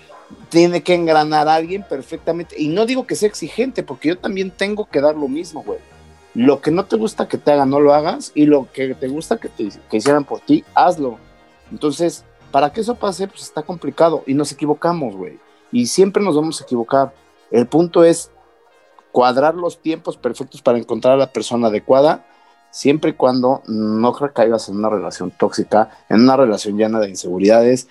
Tiene que engranar a alguien perfectamente. Y no digo que sea exigente, porque yo también tengo que dar lo mismo, güey. Lo que no te gusta que te hagan, no lo hagas. Y lo que te gusta que te que hicieran por ti, hazlo. Entonces, para que eso pase, pues está complicado. Y nos equivocamos, güey. Y siempre nos vamos a equivocar. El punto es cuadrar los tiempos perfectos para encontrar a la persona adecuada, siempre y cuando no recaigas en una relación tóxica, en una relación llena de inseguridades,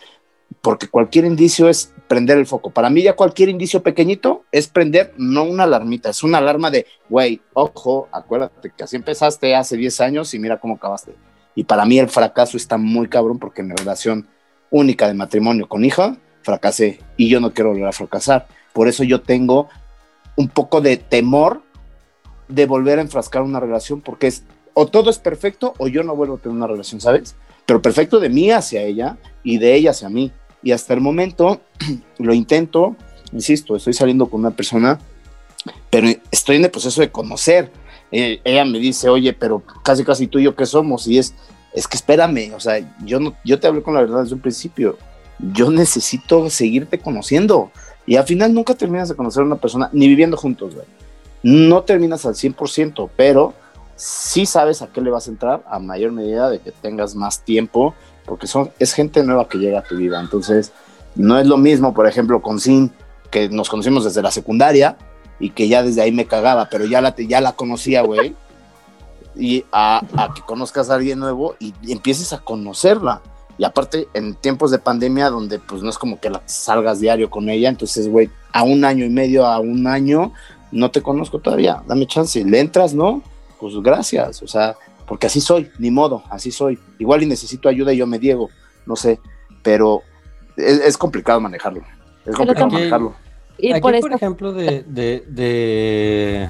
porque cualquier indicio es prender el foco. Para mí ya cualquier indicio pequeñito es prender, no una alarmita, es una alarma de, güey, ojo, acuérdate que así empezaste hace 10 años y mira cómo acabaste. Y para mí el fracaso está muy cabrón porque en mi relación única de matrimonio con hija, fracasé y yo no quiero volver a fracasar. Por eso yo tengo un poco de temor de volver a enfrascar una relación porque es o todo es perfecto o yo no vuelvo a tener una relación, ¿sabes? Pero perfecto de mí hacia ella y de ella hacia mí. Y hasta el momento lo intento, insisto, estoy saliendo con una persona, pero estoy en el proceso de conocer. Eh, ella me dice, oye, pero casi casi tú y yo qué somos, y es, es que espérame, o sea, yo, no, yo te hablé con la verdad desde un principio, yo necesito seguirte conociendo, y al final nunca terminas de conocer a una persona, ni viviendo juntos, güey. No terminas al 100%, pero sí sabes a qué le vas a entrar a mayor medida de que tengas más tiempo porque son, es gente nueva que llega a tu vida. Entonces, no es lo mismo, por ejemplo, con Sin, que nos conocimos desde la secundaria y que ya desde ahí me cagaba, pero ya la, ya la conocía, güey. y a, que conozcas a alguien nuevo y, y empieces a conocerla. Y aparte, en tiempos de pandemia, donde pues no es como que la salgas diario con ella, entonces, güey, a un año y medio, a un año, no te conozco todavía, dame chance. ¿Le entras, no? Pues gracias, o sea, porque así soy, ni modo, así soy. Igual y necesito ayuda y yo me diego, no sé, pero es, es complicado manejarlo. Es complicado aquí, manejarlo. Y aquí, por, por ejemplo, de, de, de,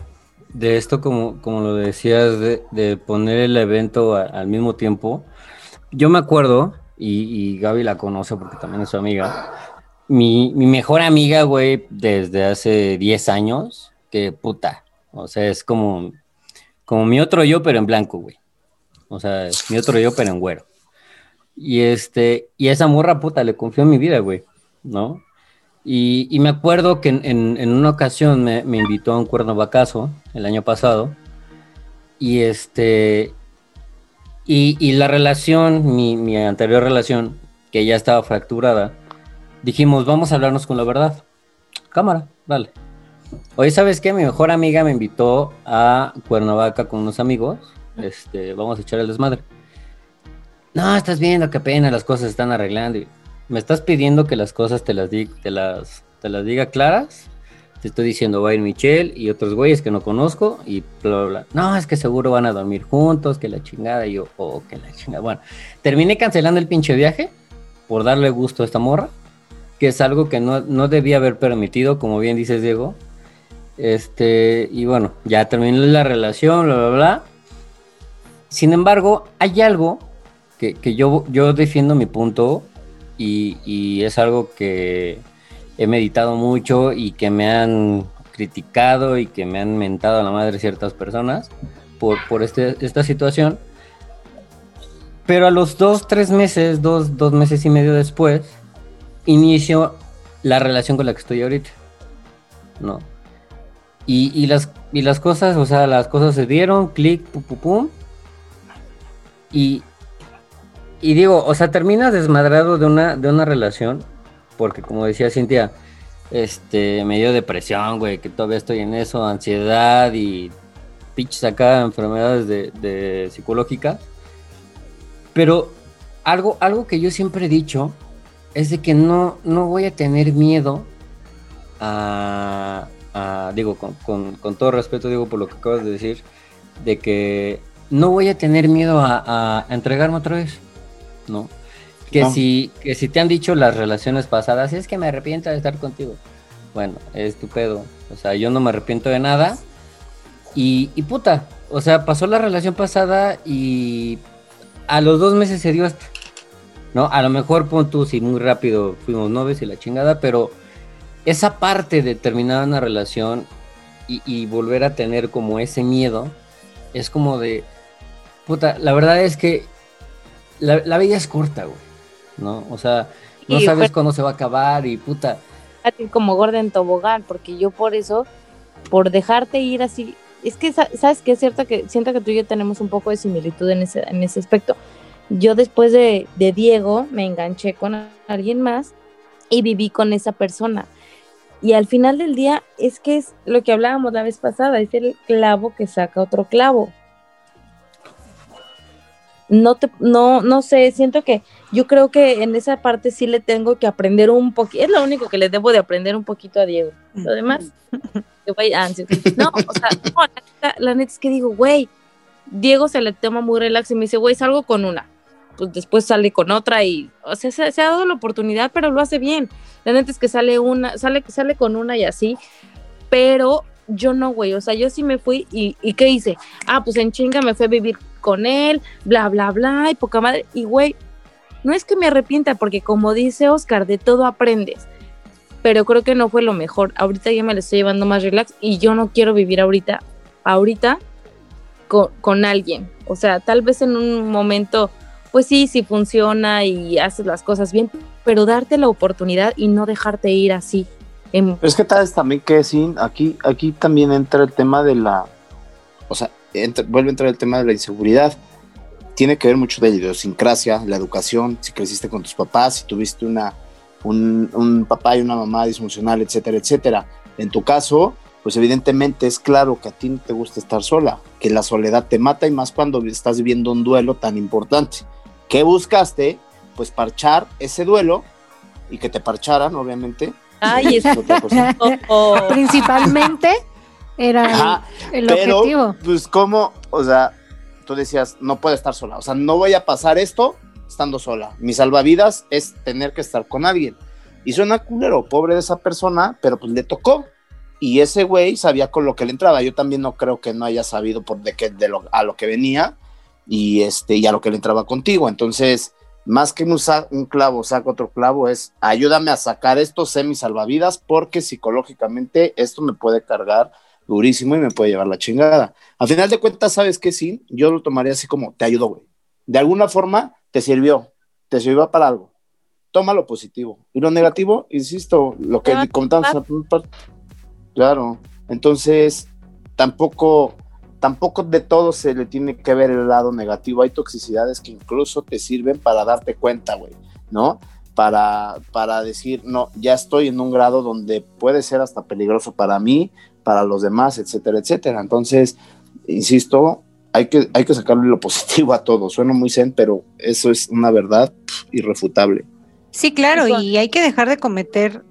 de, esto, como, como lo decías, de, de poner el evento a, al mismo tiempo, yo me acuerdo, y, y, Gaby la conoce porque también es su amiga, mi, mi mejor amiga, güey, desde hace 10 años, que puta, o sea, es como, como mi otro yo, pero en blanco, güey. O sea, mi otro yo, pero en güero. Y este, y esa morra puta le confió mi vida, güey, ¿no? Y, me acuerdo que en, una ocasión me, me, invitó a un cuerno vacazo el año pasado. Y este, y, y la relación, mi, mi, anterior relación, que ya estaba fracturada, dijimos, vamos a hablarnos con la verdad. Cámara, dale. Hoy, ¿sabes qué? Mi mejor amiga me invitó a Cuernavaca con unos amigos este, vamos a echar el desmadre. No, estás viendo qué pena, las cosas se están arreglando. ¿Me estás pidiendo que las cosas te las, diga, te las, te las diga claras? Te estoy diciendo, va a ir Michelle y otros güeyes que no conozco y bla, bla, bla. No, es que seguro van a dormir juntos, que la chingada. Y yo, oh, que la chingada. Bueno, terminé cancelando el pinche viaje por darle gusto a esta morra. que es algo que no, no debía haber permitido, como bien dices, Diego. Este, y bueno, ya terminó la relación, bla, bla, bla. Sin embargo, hay algo que, que yo, yo defiendo mi punto y, y es algo que he meditado mucho y que me han criticado y que me han mentado a la madre ciertas personas por, por este, esta situación. Pero a los dos, tres meses, dos, dos meses y medio después, inicio la relación con la que estoy ahorita. ¿No? Y, y las, y las cosas, o sea, las cosas se dieron, clic, pum, pum, pum. Y, y digo, o sea, terminas desmadrado de una, de una relación, porque como decía Cintia, este, me dio depresión, güey, que todavía estoy en eso, ansiedad y pinches acá, enfermedades de, de psicológicas. Pero algo, algo que yo siempre he dicho es de que no, no voy a tener miedo a, a- digo, con, con- con todo respeto, digo, por lo que acabas de decir, de que no voy a tener miedo a, entregarme otra vez, ¿no? Que, No. si, que si te han dicho las relaciones pasadas, es que me arrepiento de estar contigo. Bueno, es tu pedo. O sea, yo no me arrepiento de nada. Y, y puta, o sea, pasó la relación pasada y a los dos meses se dio esto. ¿No? A lo mejor pon tú si muy rápido fuimos novios y la chingada, pero esa parte de terminar una relación y, y volver a tener como ese miedo, es como de, puta, la verdad es que la, la vida es corta, güey, ¿no? O sea, no sabes fue- cuándo se va a acabar y puta, como gorda en tobogán, porque yo por eso, por dejarte ir así, es que sa- sabes que es cierto que siento que tú y yo tenemos un poco de similitud en ese, en ese aspecto. Yo después de, de Diego me enganché con alguien más y viví con esa persona. Y al final del día es que es lo que hablábamos la vez pasada, es el clavo que saca otro clavo. No te, no, no sé, siento que yo creo que en esa parte sí le tengo que aprender un poquito, es lo único que le debo de aprender un poquito a Diego. Lo demás, que ansias. No, o sea, no, la, neta, la neta es que digo, güey, Diego se le toma muy relax y me dice, güey, salgo con una. Pues después sale con otra y, o sea, se, se ha dado la oportunidad, pero lo hace bien. La neta es que sale una, sale, sale con una y así, pero yo no, güey, o sea, yo sí me fui y, y ¿qué hice? Ah, pues en chinga me fui a vivir con él, bla, bla, bla, y poca madre, y güey, no es que me arrepienta, porque como dice Oscar, de todo aprendes, pero creo que no fue lo mejor. Ahorita ya me lo estoy llevando más relax y yo no quiero vivir ahorita, ahorita con, con alguien. O sea, tal vez en un momento, pues sí, sí funciona y haces las cosas bien, pero darte la oportunidad y no dejarte ir así. en- Pero es que tal vez también que sí, aquí, aquí también entra el tema de la, o sea, vuelve a entrar el tema de la inseguridad. Tiene que ver mucho de la idiosincrasia, la educación, si creciste con tus papás, si tuviste una, un, un papá y una mamá disfuncional, etcétera, etcétera. En tu caso, pues evidentemente es claro que a ti no te gusta estar sola, que la soledad te mata y más cuando estás viviendo un duelo tan importante. ¿Qué buscaste? Pues parchar ese duelo y que te parcharan, obviamente. Ay, es otra cosa. oh, Principalmente era el- Ajá, el, pero, objetivo. pues, ¿cómo? O sea, tú decías, no puedo estar sola. O sea, no voy a pasar esto estando sola. Mi salvavidas es tener que estar con alguien. Y suena culero, pobre de esa persona, pero pues le tocó. Y ese güey sabía con lo que le entraba. Yo también no creo que no haya sabido por de qué, de lo, a lo que venía y, este, y a lo que le entraba contigo. Entonces, más que un, un clavo saca otro clavo, es ayúdame a sacar estos semi salvavidas porque psicológicamente esto me puede cargar durísimo y me puede llevar la chingada. Al final de cuentas, ¿sabes qué? Sí, yo lo tomaría así como, te ayudo, güey. De alguna forma te sirvió, te sirvió para algo. Toma lo positivo. Y lo negativo, insisto, lo que parte. Claro. Entonces, tampoco, tampoco de todo se le tiene que ver el lado negativo. Hay toxicidades que incluso te sirven para darte cuenta, güey, ¿no? Para, para decir, no, ya estoy en un grado donde puede ser hasta peligroso para mí, para los demás, etcétera, etcétera. Entonces, insisto, hay que, hay que sacarle lo positivo a todo. Suena muy zen, pero eso es una verdad irrefutable. Sí, claro, y hay que dejar de cometer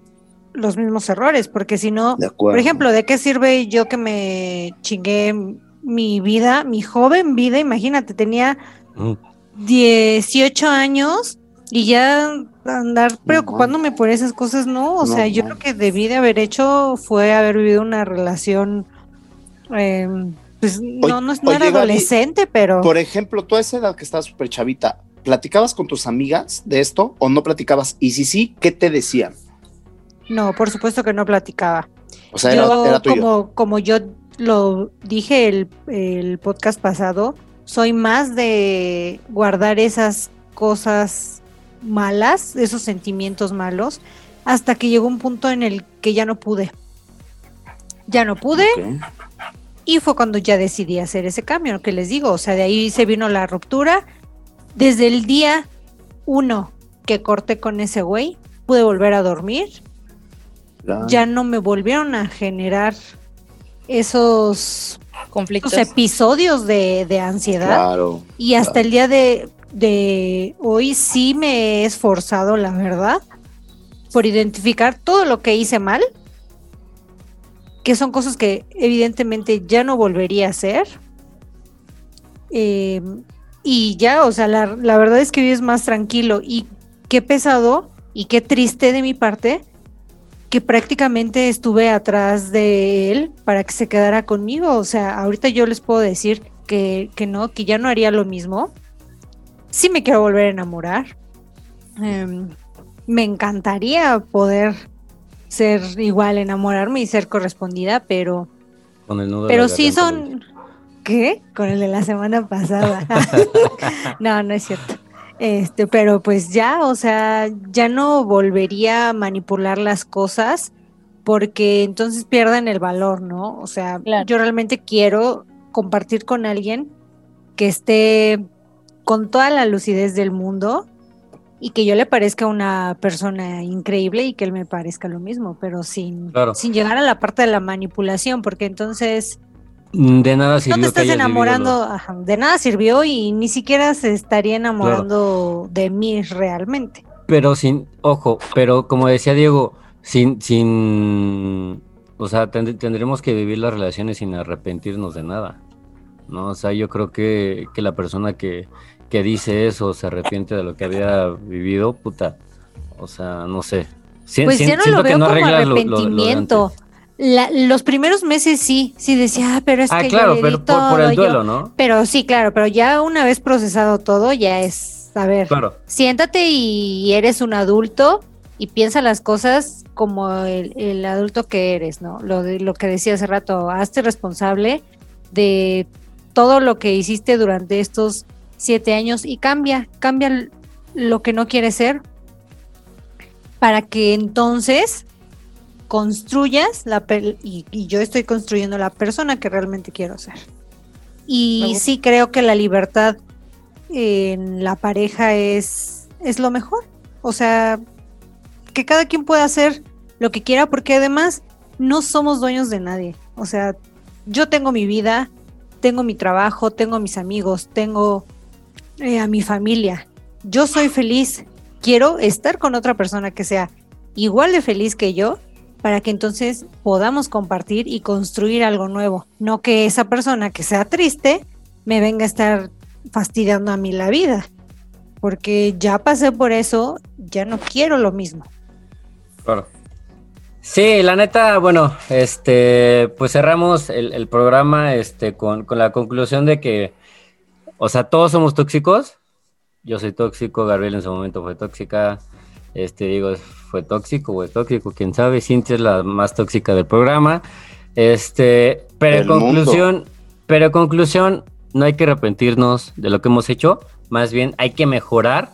los mismos errores, porque si no, De acuerdo. por ejemplo, ¿de qué sirve yo que me chingué mi vida, mi joven vida? Imagínate, tenía Mm. 18 años Y ya andar preocupándome por esas cosas, no. O sea, yo lo que debí de haber hecho fue haber vivido una relación. eh, pues no, no, no era adolescente, pero. Por ejemplo, tú a esa edad que estabas súper chavita, ¿platicabas con tus amigas de esto o no platicabas? Y si sí, ¿qué te decían? No, por supuesto que no platicaba. O sea, yo, era, era tuyo. como, como yo lo dije el, el podcast pasado, soy más de guardar esas cosas malas, esos sentimientos malos, hasta que llegó un punto en el que ya no pude. Ya no pude y fue cuando ya decidí hacer ese cambio, lo que les digo, o sea, de ahí se vino la ruptura. Desde el día uno que corté con ese güey, pude volver a dormir, ya no me volvieron a generar esos, Conflictos. esos episodios de, de ansiedad. Claro. Y hasta claro. el día de, de hoy sí me he esforzado, la verdad, por identificar todo lo que hice mal, que son cosas que evidentemente ya no volvería a hacer. Eh, y ya, o sea, la, la verdad es que hoy es más tranquilo y qué pesado y qué triste de mi parte que prácticamente estuve atrás de él para que se quedara conmigo. O sea, ahorita yo les puedo decir que, que no, que ya no haría lo mismo. Sí me quiero volver a enamorar. Em, me encantaría poder ser igual, enamorarme y ser correspondida, pero, Con el nudo pero sí son... ¿Qué? Con el de la semana pasada. no, no es cierto. Este, pero pues ya, o sea, ya no volvería a manipular las cosas porque entonces pierden el valor, ¿no? O sea, Claro. yo realmente quiero compartir con alguien que esté con toda la lucidez del mundo y que yo le parezca una persona increíble y que él me parezca lo mismo, pero sin, Claro. sin llegar a la parte de la manipulación, porque entonces De nada sirvió no te estás enamorando, ajá, de nada sirvió y ni siquiera se estaría enamorando de mí realmente. Pero sin, ojo, pero como decía Diego, sin, sin, o sea, tend- tendremos que vivir las relaciones sin arrepentirnos de nada, ¿no? O sea, yo creo que, que la persona que, que dice eso se arrepiente de lo que había vivido, puta, o sea, no sé. Si- Pues si- ya no lo que veo como lo- lo- La- los primeros meses sí, sí decía, ah, pero es Ah, que claro, yo pero por, el yo- duelo, ¿no? Pero sí, claro, pero ya una vez procesado todo, ya es, a ver, Claro. siéntate y eres un adulto y piensa las cosas como el, el adulto que eres, ¿no? Lo, de, lo que decía hace rato, hazte responsable de todo lo que hiciste durante estos siete años y cambia, cambia lo que no quieres ser para que entonces construyas la y, y yo estoy construyendo la persona que realmente quiero ser. Y sí creo que la libertad en la pareja es, es lo mejor. O sea, que cada quien pueda hacer lo que quiera, porque además no somos dueños de nadie. O sea, yo tengo mi vida, tengo mi trabajo, tengo mis amigos, tengo eh, a mi familia. Yo soy feliz. Quiero estar con otra persona que sea igual de feliz que yo para que entonces podamos compartir y construir algo nuevo. No que esa persona que sea triste me venga a estar fastidiando a mí la vida. Porque ya pasé por eso, ya no quiero lo mismo. Claro. Sí, la neta, bueno, este, pues cerramos el, programa este, con, con la conclusión de que, o sea, todos somos tóxicos. Yo soy tóxico, Gabriel en su momento fue tóxica, este, digo, fue tóxico o es tóxico, quién sabe, Cintia es la más tóxica del programa. Este, pero en mundo. conclusión, pero en conclusión, no hay que arrepentirnos de lo que hemos hecho, más bien hay que mejorar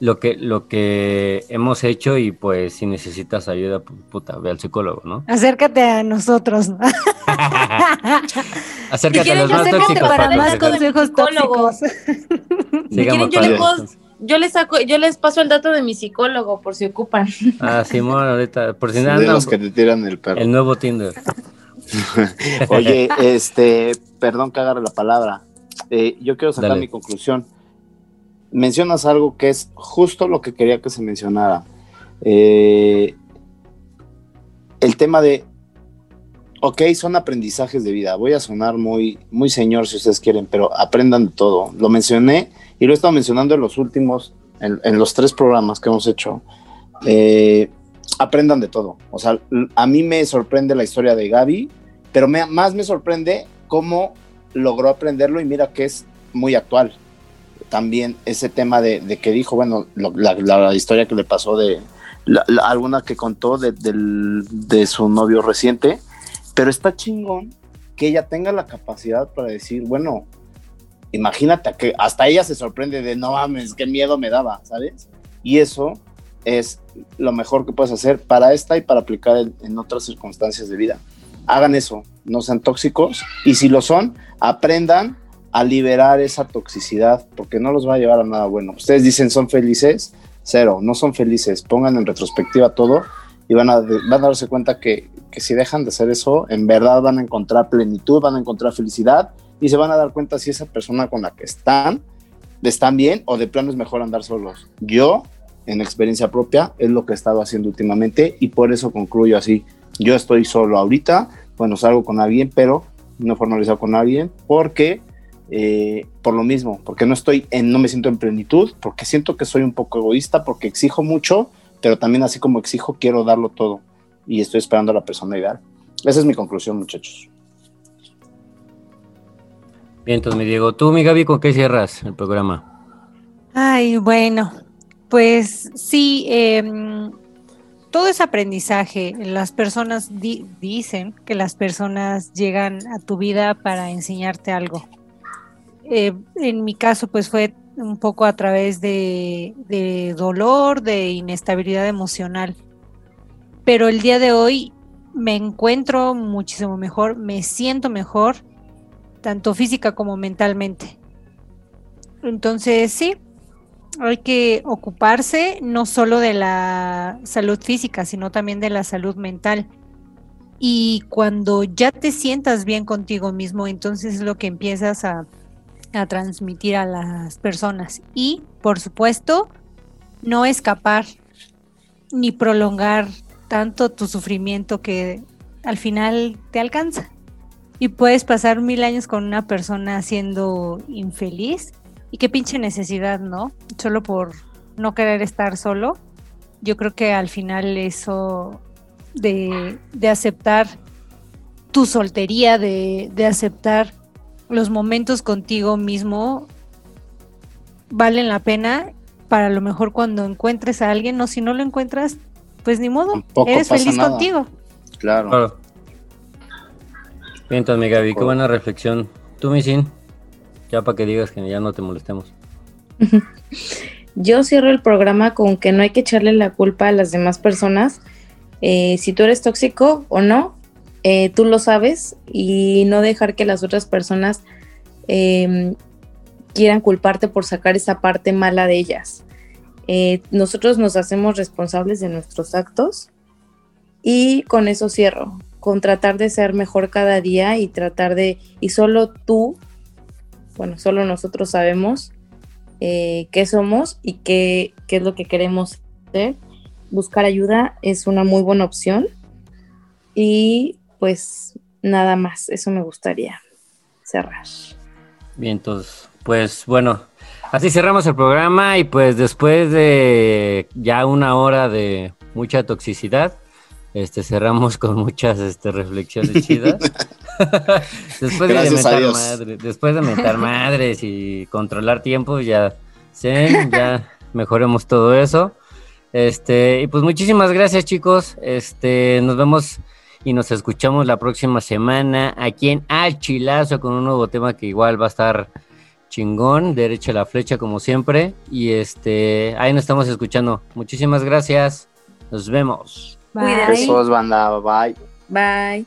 lo que, lo que hemos hecho y pues si necesitas ayuda, pu- puta, ve al psicólogo, ¿no? Acércate a nosotros. ¿no? Acércate a quieren, los más acércate tóxicos. para papi, más acércate. consejos tóxicos. Si quieren, yo, le para- puedo- yo les saco, yo les paso el dato de mi psicólogo por si ocupan. Ah, Simón, ahorita, por si de nada, los que te tiran el perro. el nuevo Tinder. Oye, este, perdón que agarre la palabra. Eh, yo quiero sacar Dale. mi conclusión. Mencionas algo que es justo lo que quería que se mencionara. Eh, el tema de, ok, son aprendizajes de vida. Voy a sonar muy, muy señor si ustedes quieren, pero aprendan de todo. Lo mencioné y lo he estado mencionando en los últimos en, los tres programas que hemos hecho, eh, aprendan de todo. O sea, a mí me sorprende la historia de Gaby, pero más me sorprende cómo logró aprenderlo y mira que es muy actual. También ese tema de, que dijo, bueno, la, historia que le pasó de alguna que contó de, de su novio reciente, pero está chingón que ella tenga la capacidad para decir, bueno, imagínate que hasta ella se sorprende de no mames, qué miedo me daba, ¿sabes? Y eso es lo mejor que puedes hacer para esta y para aplicar en, otras circunstancias de vida. Hagan eso, no sean tóxicos y si lo son, aprendan a liberar esa toxicidad porque no los va a llevar a nada bueno. Ustedes dicen son felices, cero, no son felices. Pongan en retrospectiva todo y van a, van a darse cuenta que, que si dejan de hacer eso, en verdad van a encontrar plenitud, van a encontrar felicidad y se van a dar cuenta si esa persona con la que están están bien o de plano es mejor andar solos. Yo, en experiencia propia, es lo que he estado haciendo últimamente y por eso concluyo así. Yo estoy solo ahorita, bueno, salgo con alguien, pero no formalizado con alguien porque eh, por lo mismo, porque no estoy en, no me siento en plenitud, porque siento que soy un poco egoísta, porque exijo mucho, pero también así como exijo quiero darlo todo y estoy esperando a la persona ideal. Esa es mi conclusión, muchachos. Entonces me Diego, tú, mi Gaby, ¿con qué cierras el programa? Ay, bueno, pues sí, em, todo es aprendizaje. Las personas dicen que las personas llegan a tu vida para enseñarte algo. Eh, en mi caso, pues fue un poco a través de dolor, de inestabilidad emocional. Pero el día de hoy me encuentro muchísimo mejor, me siento mejor tanto física como mentalmente. Entonces, sí, hay que ocuparse no solo de la salud física, sino también de la salud mental. Y cuando ya te sientas bien contigo mismo, entonces es lo que empiezas a, a transmitir a las personas. Y, por supuesto, no escapar ni prolongar tanto tu sufrimiento que al final te alcanza y puedes pasar mil años con una persona siendo infeliz. Y qué pinche necesidad, ¿no? Solo por no querer estar solo. Yo creo que al final eso de, aceptar tu soltería, de, de aceptar los momentos contigo mismo, valen la pena para lo mejor cuando encuentres a alguien, o si no lo encuentras, pues ni modo, eres feliz contigo. Claro. claro. Bien, entonces, mi Gaby, qué buena reflexión. Tú, mi Sin, ya para que digas que ya no te molestemos. Yo cierro el programa con que no hay que echarle la culpa a las demás personas. Eh, si tú eres tóxico o no, eh, tú lo sabes y no dejar que las otras personas em, quieran culparte por sacar esa parte mala de ellas. Eh, nosotros nos hacemos responsables de nuestros actos y con eso cierro con tratar de ser mejor cada día y tratar de, y solo tú, bueno, solo nosotros sabemos eh, qué somos y qué, qué es lo que queremos hacer. Buscar ayuda es una muy buena opción y pues nada más, eso me gustaría cerrar. Bien, entonces, pues bueno, así cerramos el programa y pues después de ya una hora de mucha toxicidad, este, cerramos con muchas este, reflexiones chidas. después, de mentar madres, después de mentar madres y controlar tiempo, ya, ya mejoremos todo eso. Este, y pues muchísimas gracias, chicos. Este, nos vemos y nos escuchamos la próxima semana aquí en Al Chilazo con un nuevo tema que igual va a estar chingón, derecha a la flecha como siempre. Y este, ahí nos estamos escuchando. Muchísimas gracias. Nos vemos. Bye. Besos, banda. Bye. Bye.